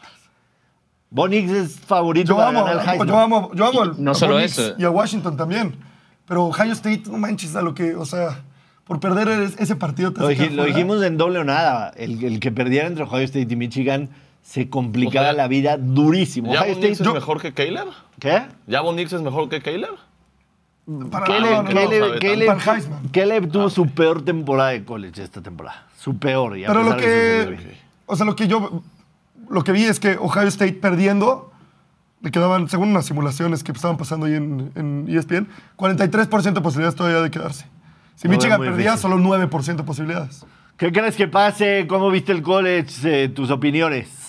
[SPEAKER 1] Bonix es favorito
[SPEAKER 5] Yo
[SPEAKER 1] para
[SPEAKER 5] amo,
[SPEAKER 1] ganar el Heisman.
[SPEAKER 5] yo amo, yo amo al-
[SPEAKER 6] No
[SPEAKER 5] a
[SPEAKER 6] solo
[SPEAKER 5] Bonix
[SPEAKER 6] eso.
[SPEAKER 5] Y a Washington también. Pero Ohio State, no manches a lo que, o sea, por perder es- ese partido te
[SPEAKER 1] Lo,
[SPEAKER 5] hace
[SPEAKER 1] dij- lo dijimos en doble o nada. El, el que perdiera entre Ohio State y Michigan se complicaba
[SPEAKER 4] O sea,
[SPEAKER 1] la vida durísimo.
[SPEAKER 4] ¿Ya Nix
[SPEAKER 1] State,
[SPEAKER 4] es mejor que Caleb?
[SPEAKER 1] ¿Qué?
[SPEAKER 4] ¿Ya Nix es mejor que Caleb?
[SPEAKER 5] Para,
[SPEAKER 1] Caleb,
[SPEAKER 5] no, no, no,
[SPEAKER 1] tuvo su peor temporada de college esta temporada. Su peor. y a
[SPEAKER 5] Pero lo que, o sea, lo que yo, lo que vi es que Ohio State perdiendo, le quedaban, según unas simulaciones que estaban pasando ahí en, en E ESPN, 43% de posibilidades todavía de quedarse. Si
[SPEAKER 1] veo
[SPEAKER 5] Michigan perdía,
[SPEAKER 1] difícil.
[SPEAKER 5] solo 9% de posibilidades.
[SPEAKER 1] ¿Qué crees que pase? ¿Cómo viste el college? Eh, tus opiniones.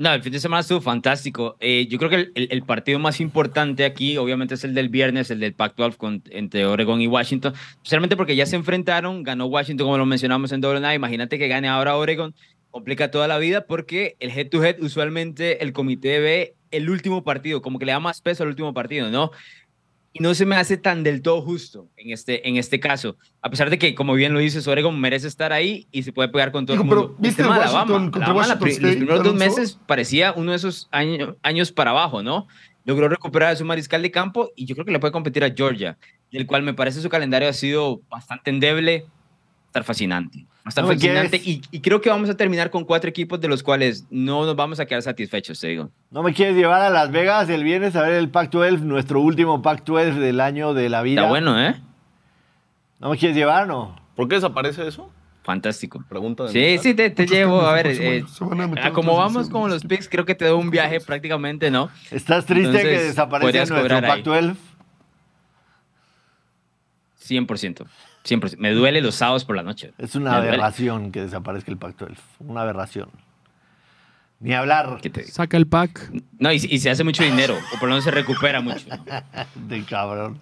[SPEAKER 6] No, el fin de semana estuvo fantástico. Eh, yo creo que el, el- el partido más importante aquí, obviamente, es el del viernes, el del Pac-12 con- entre Oregon y Washington. Especialmente porque ya se enfrentaron, ganó Washington, como lo mencionamos en doble nada. Imagínate que gane ahora Oregon, complica toda la vida porque el head-to-head, usualmente el comité ve el último partido, como que le da más peso al último partido, ¿no? Y no se me hace tan del todo justo en este, en este caso. A pesar de que, como bien lo dices, Oregon merece estar ahí y se puede pegar con todo
[SPEAKER 5] Digo,
[SPEAKER 6] el
[SPEAKER 5] pero,
[SPEAKER 6] mundo.
[SPEAKER 5] ¿viste
[SPEAKER 6] tema de
[SPEAKER 5] Washington
[SPEAKER 6] Alabama.
[SPEAKER 5] contra
[SPEAKER 6] Alabama, la
[SPEAKER 5] Washington
[SPEAKER 6] pri- los
[SPEAKER 5] State,
[SPEAKER 6] primeros dos meses parecía uno de esos años, años para abajo, ¿no? Logró recuperar a su mariscal de campo y yo creo que le puede competir a Georgia, del cual me parece su calendario ha sido bastante endeble. Estar fascinante. Va a estar
[SPEAKER 1] No
[SPEAKER 6] fascinante y, y creo que vamos a terminar con cuatro equipos de los cuales no nos vamos a quedar satisfechos, te digo.
[SPEAKER 1] ¿No me quieres llevar a Las Vegas el viernes a ver el Pac-12, nuestro último Pac-12 del año de la vida?
[SPEAKER 6] Está bueno, ¿eh?
[SPEAKER 1] ¿No me quieres llevar no?
[SPEAKER 4] ¿Por qué desaparece eso?
[SPEAKER 6] Fantástico.
[SPEAKER 4] Pregunta de
[SPEAKER 6] Sí, sí, te, te llevo. A ver, eh,
[SPEAKER 5] se van a meter
[SPEAKER 6] a como vamos con los picks, creo que te doy un viaje prácticamente, ¿no?
[SPEAKER 1] ¿Estás triste que
[SPEAKER 6] Entonces, podrías
[SPEAKER 1] nuestro
[SPEAKER 6] cobrar ahí.
[SPEAKER 1] Pac-12?
[SPEAKER 6] 100%. 100%. Me duele los sábados por la noche.
[SPEAKER 1] Es una
[SPEAKER 6] Me duele.
[SPEAKER 1] aberración que desaparezca el Pac-12. Una aberración. Ni hablar
[SPEAKER 6] te-
[SPEAKER 2] Saca el pack.
[SPEAKER 6] No, y, y se hace mucho dinero, o por lo menos se recupera mucho. [LAUGHS]
[SPEAKER 1] de cabrón.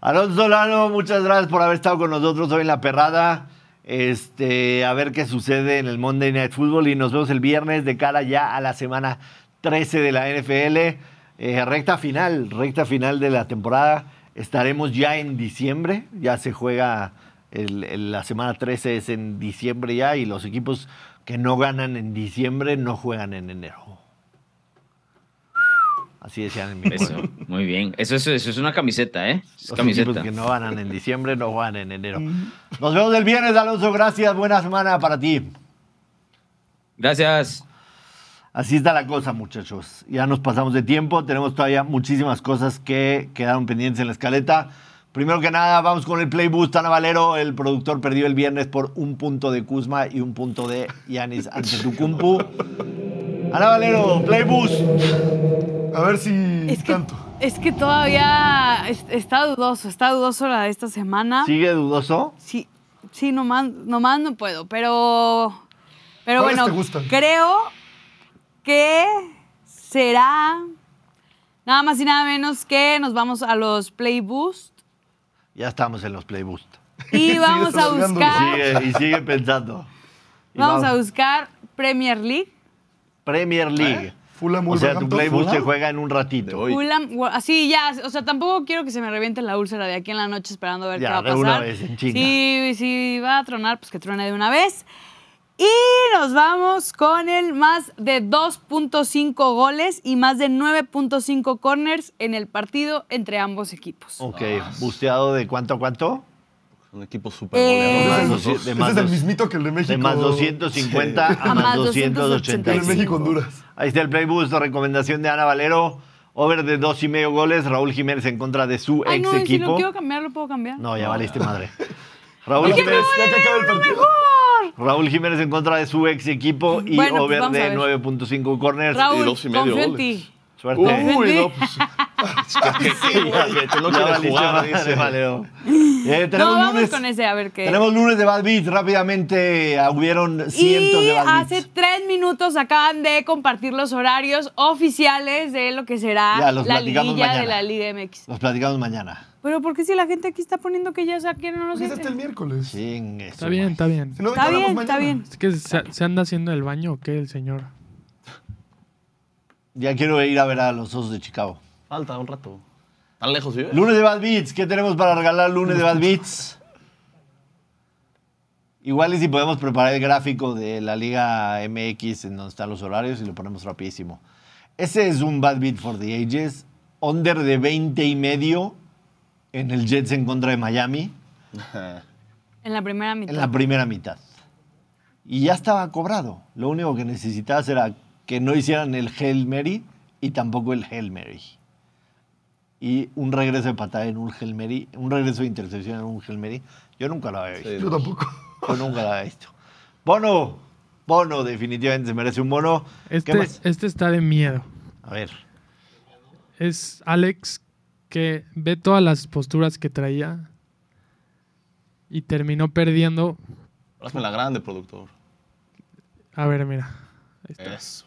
[SPEAKER 1] Alonso Lano, muchas gracias por haber estado con nosotros hoy en La Perrada. Este, a ver qué sucede en el Monday Night Football y nos vemos el viernes de cara ya a la semana 13 de la NFL. Eh, recta final, recta final de la temporada. Estaremos ya en diciembre, ya se juega el- el- la semana 13 es en diciembre ya y los equipos que no ganan en diciembre no juegan en enero. Así decían en mi
[SPEAKER 6] Eso, muy bien. Eso, eso, eso es una camiseta, ¿eh? Es
[SPEAKER 1] Los
[SPEAKER 6] camiseta.
[SPEAKER 1] equipos que no ganan en diciembre no juegan en enero. Nos vemos el viernes, Alonso. Gracias. Buena semana para ti.
[SPEAKER 6] Gracias.
[SPEAKER 1] Así está la cosa, muchachos. Ya nos pasamos de tiempo. Tenemos todavía muchísimas cosas que quedaron pendientes en la escaleta. Primero que nada, vamos con el Play Boost. Ana Valero, el productor, perdió el viernes por un punto de Kuzma y un punto de Yanis Antetokounmpo. Ana Valero, Play Boost.
[SPEAKER 5] A ver si
[SPEAKER 3] Es que,
[SPEAKER 5] tanto.
[SPEAKER 3] es que todavía es- está dudoso, está dudoso la de esta semana.
[SPEAKER 1] ¿Sigue dudoso?
[SPEAKER 3] Sí, sí, nomás, nomás no puedo, pero. Pero
[SPEAKER 5] ¿Cuáles
[SPEAKER 3] bueno,
[SPEAKER 5] te
[SPEAKER 3] creo que será nada más y nada menos que nos vamos a los Play Boost
[SPEAKER 1] Ya estamos en los Play Boost.
[SPEAKER 3] y [LAUGHS] vamos a buscar.
[SPEAKER 1] Sigue, y sigue pensando. Y
[SPEAKER 3] Vamos a buscar Premier League.
[SPEAKER 1] Premier League.
[SPEAKER 5] Fulham,
[SPEAKER 1] O sea, tu
[SPEAKER 5] Wolverhampton,
[SPEAKER 1] Play Boost se juega en un ratito.
[SPEAKER 4] Hoy.
[SPEAKER 3] Fulham, así ya, o sea, tampoco quiero que se me reviente la úlcera de aquí en la noche esperando a ver
[SPEAKER 1] Ya,
[SPEAKER 3] qué va a
[SPEAKER 1] de
[SPEAKER 3] pasar.
[SPEAKER 1] una vez, en chinga.
[SPEAKER 3] Sí, sí, va a tronar, pues que truene de una vez. Y nos vamos con el más de 2.5 goles y más de 9.5 corners en el partido entre ambos equipos.
[SPEAKER 1] Ok, busteado de cuánto a cuánto?
[SPEAKER 4] Un equipo súper
[SPEAKER 3] Eh,
[SPEAKER 4] goleador.
[SPEAKER 5] Ese es el mismito que el de México.
[SPEAKER 1] de más 250
[SPEAKER 5] Sí.
[SPEAKER 1] a
[SPEAKER 3] A
[SPEAKER 1] más
[SPEAKER 3] más
[SPEAKER 1] 285.
[SPEAKER 5] El de México Honduras.
[SPEAKER 1] Ahí está el Play Boost, recomendación de Ana Valero. Over de dos y medio goles. Raúl Jiménez en contra de su
[SPEAKER 3] Ay,
[SPEAKER 1] ex
[SPEAKER 3] no, y si
[SPEAKER 1] equipo.
[SPEAKER 3] lo quiero cambiar, lo puedo cambiar.
[SPEAKER 1] No, ya valiste madre. [LAUGHS] Raúl
[SPEAKER 5] Ya que
[SPEAKER 1] Jiménez,
[SPEAKER 5] acabe el partido.
[SPEAKER 1] Raúl Jiménez en contra de su ex equipo y
[SPEAKER 3] Bueno,
[SPEAKER 1] over de
[SPEAKER 3] ver.
[SPEAKER 1] 9.5 corners.
[SPEAKER 3] Raúl,
[SPEAKER 4] y dos y medio
[SPEAKER 3] confío en
[SPEAKER 4] goles.
[SPEAKER 3] ti.
[SPEAKER 1] Suerte.
[SPEAKER 3] Uy,
[SPEAKER 4] no, [LAUGHS] pues. no
[SPEAKER 1] Ya
[SPEAKER 4] jugar, dice. [LAUGHS]
[SPEAKER 1] Eh,
[SPEAKER 3] No, vamos
[SPEAKER 1] lunes-
[SPEAKER 3] con ese, a ver qué.
[SPEAKER 1] Tenemos lunes de Bad Beats. Rápidamente ah, hubieron cientos
[SPEAKER 3] y
[SPEAKER 1] de Bad Beats.
[SPEAKER 3] hace tres minutos acaban de compartir los horarios oficiales de lo que será
[SPEAKER 1] Ya,
[SPEAKER 3] la liguilla
[SPEAKER 1] mañana.
[SPEAKER 3] de la Liga MX.
[SPEAKER 1] Los platicamos mañana.
[SPEAKER 3] Pero ¿por qué si la gente aquí está poniendo que ya saquen no lo
[SPEAKER 5] Porque
[SPEAKER 3] sé?
[SPEAKER 5] es hasta el miércoles.
[SPEAKER 2] Está bien, está bien.
[SPEAKER 5] Si no,
[SPEAKER 3] Está bien, está bien.
[SPEAKER 2] Es que se, se anda haciendo el baño o qué, el señor.
[SPEAKER 1] Ya quiero ir a ver a los Osos de Chicago.
[SPEAKER 4] Falta un rato. ¿Tan lejos vive?
[SPEAKER 1] Lunes de Bad Beats. ¿Qué tenemos para regalar lunes de Bad Beats? Igual y si podemos preparar el gráfico de la Liga MX en donde están los horarios y lo ponemos rapidísimo. Ese es un Bad Beat for the Ages. Under de 20 y medio en el Jets en contra de Miami
[SPEAKER 3] En la primera mitad.
[SPEAKER 1] en la primera mitad. Y ya estaba cobrado. Lo único que necesitabas era que no hicieran el Hail Mary y tampoco el Hail Mary. Y un regreso de patada en un Hail Mary, un regreso de intercepción en un Hail Mary, yo nunca lo había visto.
[SPEAKER 4] Sí.
[SPEAKER 5] Yo tampoco.
[SPEAKER 1] Yo nunca lo había visto. Bono, Bono definitivamente se merece un bono. ¿Qué
[SPEAKER 2] Este,
[SPEAKER 1] más?
[SPEAKER 2] este está de miedo.
[SPEAKER 1] A ver,
[SPEAKER 2] Es Alex que ve todas las posturas que traía y terminó perdiendo.
[SPEAKER 4] Hazme la grande, productor.
[SPEAKER 2] A ver, mira. Ahí está.
[SPEAKER 4] Eso.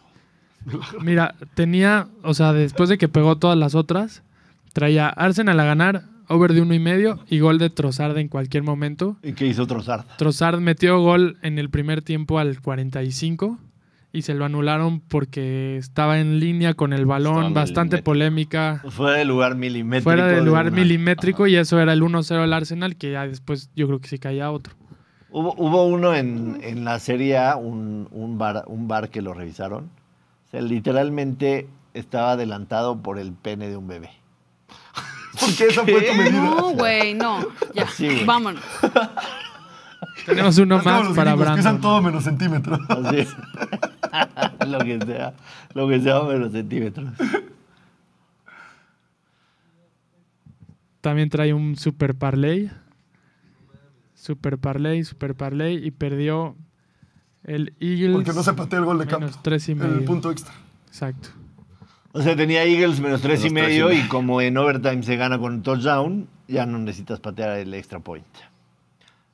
[SPEAKER 2] Mira, tenía, o sea, después de que pegó todas las otras, traía Arsenal a ganar, over de uno y medio y gol de Trossard en cualquier momento.
[SPEAKER 1] ¿y qué hizo Trossard?
[SPEAKER 2] Trossard metió gol en el primer tiempo al 45 y se lo anularon porque estaba en línea con el balón,
[SPEAKER 4] Estaba
[SPEAKER 2] bastante polémica,
[SPEAKER 1] Fuera del lugar milimétrico.
[SPEAKER 2] fuera del
[SPEAKER 1] de
[SPEAKER 2] lugar
[SPEAKER 1] una-
[SPEAKER 2] milimétrico y eso era el 1-0 al Arsenal que ya después yo creo que sí caía otro.
[SPEAKER 1] Hubo, hubo uno en, en la Serie A, un, un bar, un bar que lo revisaron. O sea, literalmente estaba adelantado por el pene de un bebé. [LAUGHS]
[SPEAKER 5] Porque esa fue tu [LAUGHS] medida.
[SPEAKER 3] No, güey, no. Ya,
[SPEAKER 1] Sí,
[SPEAKER 3] vámonos. [LAUGHS]
[SPEAKER 2] Tenemos uno
[SPEAKER 5] Es
[SPEAKER 2] más para
[SPEAKER 5] gringos que usan
[SPEAKER 2] Brandon.
[SPEAKER 5] todo menos centímetro.
[SPEAKER 1] Así. [LAUGHS] lo que sea, lo que sea menos centímetros.
[SPEAKER 2] También trae un super parlay. Super parlay, super parlay y perdió el Eagles.
[SPEAKER 5] Porque no se patea el gol de campo.
[SPEAKER 2] menos tres y
[SPEAKER 5] El
[SPEAKER 2] medio.
[SPEAKER 5] punto extra.
[SPEAKER 2] Exacto.
[SPEAKER 1] O sea, tenía Eagles menos tres y
[SPEAKER 4] Menos tres y
[SPEAKER 1] medio y como en overtime se gana con touchdown, ya no necesitas patear el extra point.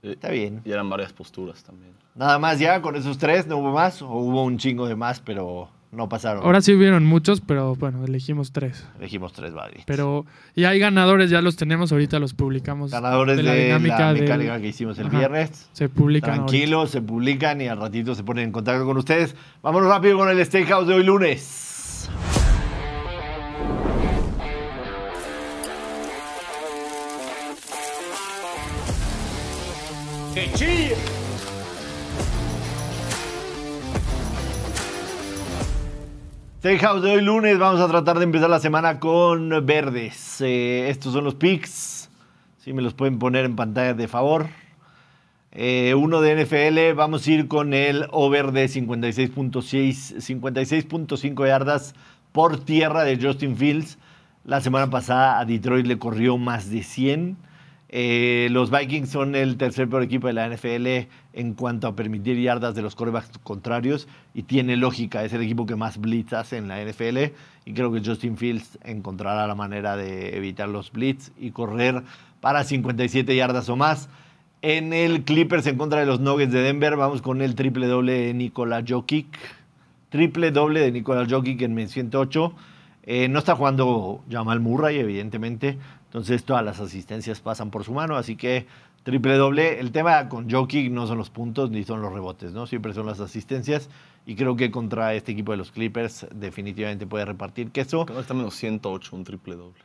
[SPEAKER 1] Está bien.
[SPEAKER 4] Y eran varias posturas también.
[SPEAKER 1] Nada más ya con esos tres, no hubo más, o hubo un chingo de más, pero no pasaron.
[SPEAKER 2] Ahora sí hubieron muchos, pero bueno, elegimos tres.
[SPEAKER 1] Elegimos tres Badrits.
[SPEAKER 2] Pero y hay ganadores, ya los tenemos, ahorita los publicamos.
[SPEAKER 1] Ganadores de la,
[SPEAKER 2] dinámica del-
[SPEAKER 1] mecánica que hicimos el
[SPEAKER 2] Ajá.
[SPEAKER 1] viernes.
[SPEAKER 2] Se publican ahorita.
[SPEAKER 1] Tranquilos, se publican y al ratito se ponen en contacto con ustedes. Vámonos rápido con el Steakhouse de hoy lunes. Steakhouse de hoy lunes, vamos a tratar de empezar la semana con verdes. Eh, estos son los picks. Si me los pueden poner en pantalla de favor. Eh, uno de NFL, vamos a ir con el over de 56.6, 56.5 yardas por tierra de Justin Fields. La semana pasada a Detroit le corrió más de 100. Eh, los Vikings son el tercer peor equipo de la NFL en cuanto a permitir yardas de los corebacks contrarios y tiene lógica, es el equipo que más blitz hace en la NFL y creo que Justin Fields encontrará la manera de evitar los blitz y correr para 57 yardas o más. En el Clippers en contra de los Nuggets de Denver, vamos con el triple doble de Nikola Jokic. Triple doble de Nikola Jokic en menos 108. Eh, no está jugando Jamal Murray, evidentemente. Entonces todas las asistencias pasan por su mano. Así que triple doble. El tema con Jokic no son los puntos ni son los rebotes, ¿no? Siempre son las asistencias. Y creo que contra este equipo de los Clippers definitivamente puede repartir queso.
[SPEAKER 4] Está menos 108, un triple doble.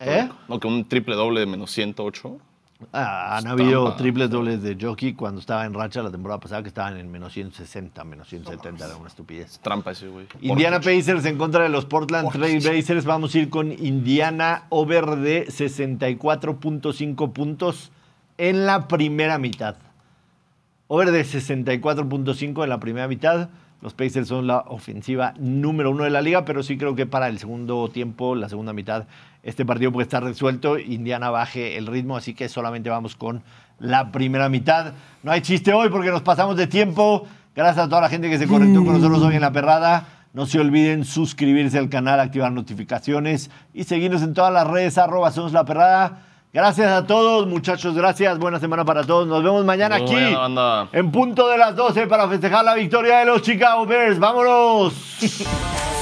[SPEAKER 1] ¿Eh?
[SPEAKER 4] No, que un triple doble de menos 108.
[SPEAKER 1] Ah, han habido triples dobles de Jokic cuando estaba en racha la temporada pasada que estaban en menos 160, menos 170. Era una estupidez.
[SPEAKER 4] Trampa ese, güey.
[SPEAKER 1] Indiana. Pacers en contra de los Portland Trail Blazers. Vamos a ir con Indiana over de 64.5 puntos en la primera mitad. Over de 64.5 en la primera mitad. Los Pacers son la ofensiva número uno de la liga, pero sí creo que para el segundo tiempo, la segunda mitad, este partido puede estar resuelto. Indiana baje el ritmo, así que solamente vamos con la primera mitad. No hay chiste hoy porque nos pasamos de tiempo. Gracias a toda la gente que se conectó con nosotros hoy en La Perrada. No se olviden suscribirse al canal, activar notificaciones y seguirnos en todas las redes, arroba somos La Perrada. Gracias a todos, muchachos, gracias. Buena semana para todos. Nos vemos mañana aquí en punto de las 12 para festejar la victoria de los Chicago Bears. ¡Vámonos! [LAUGHS]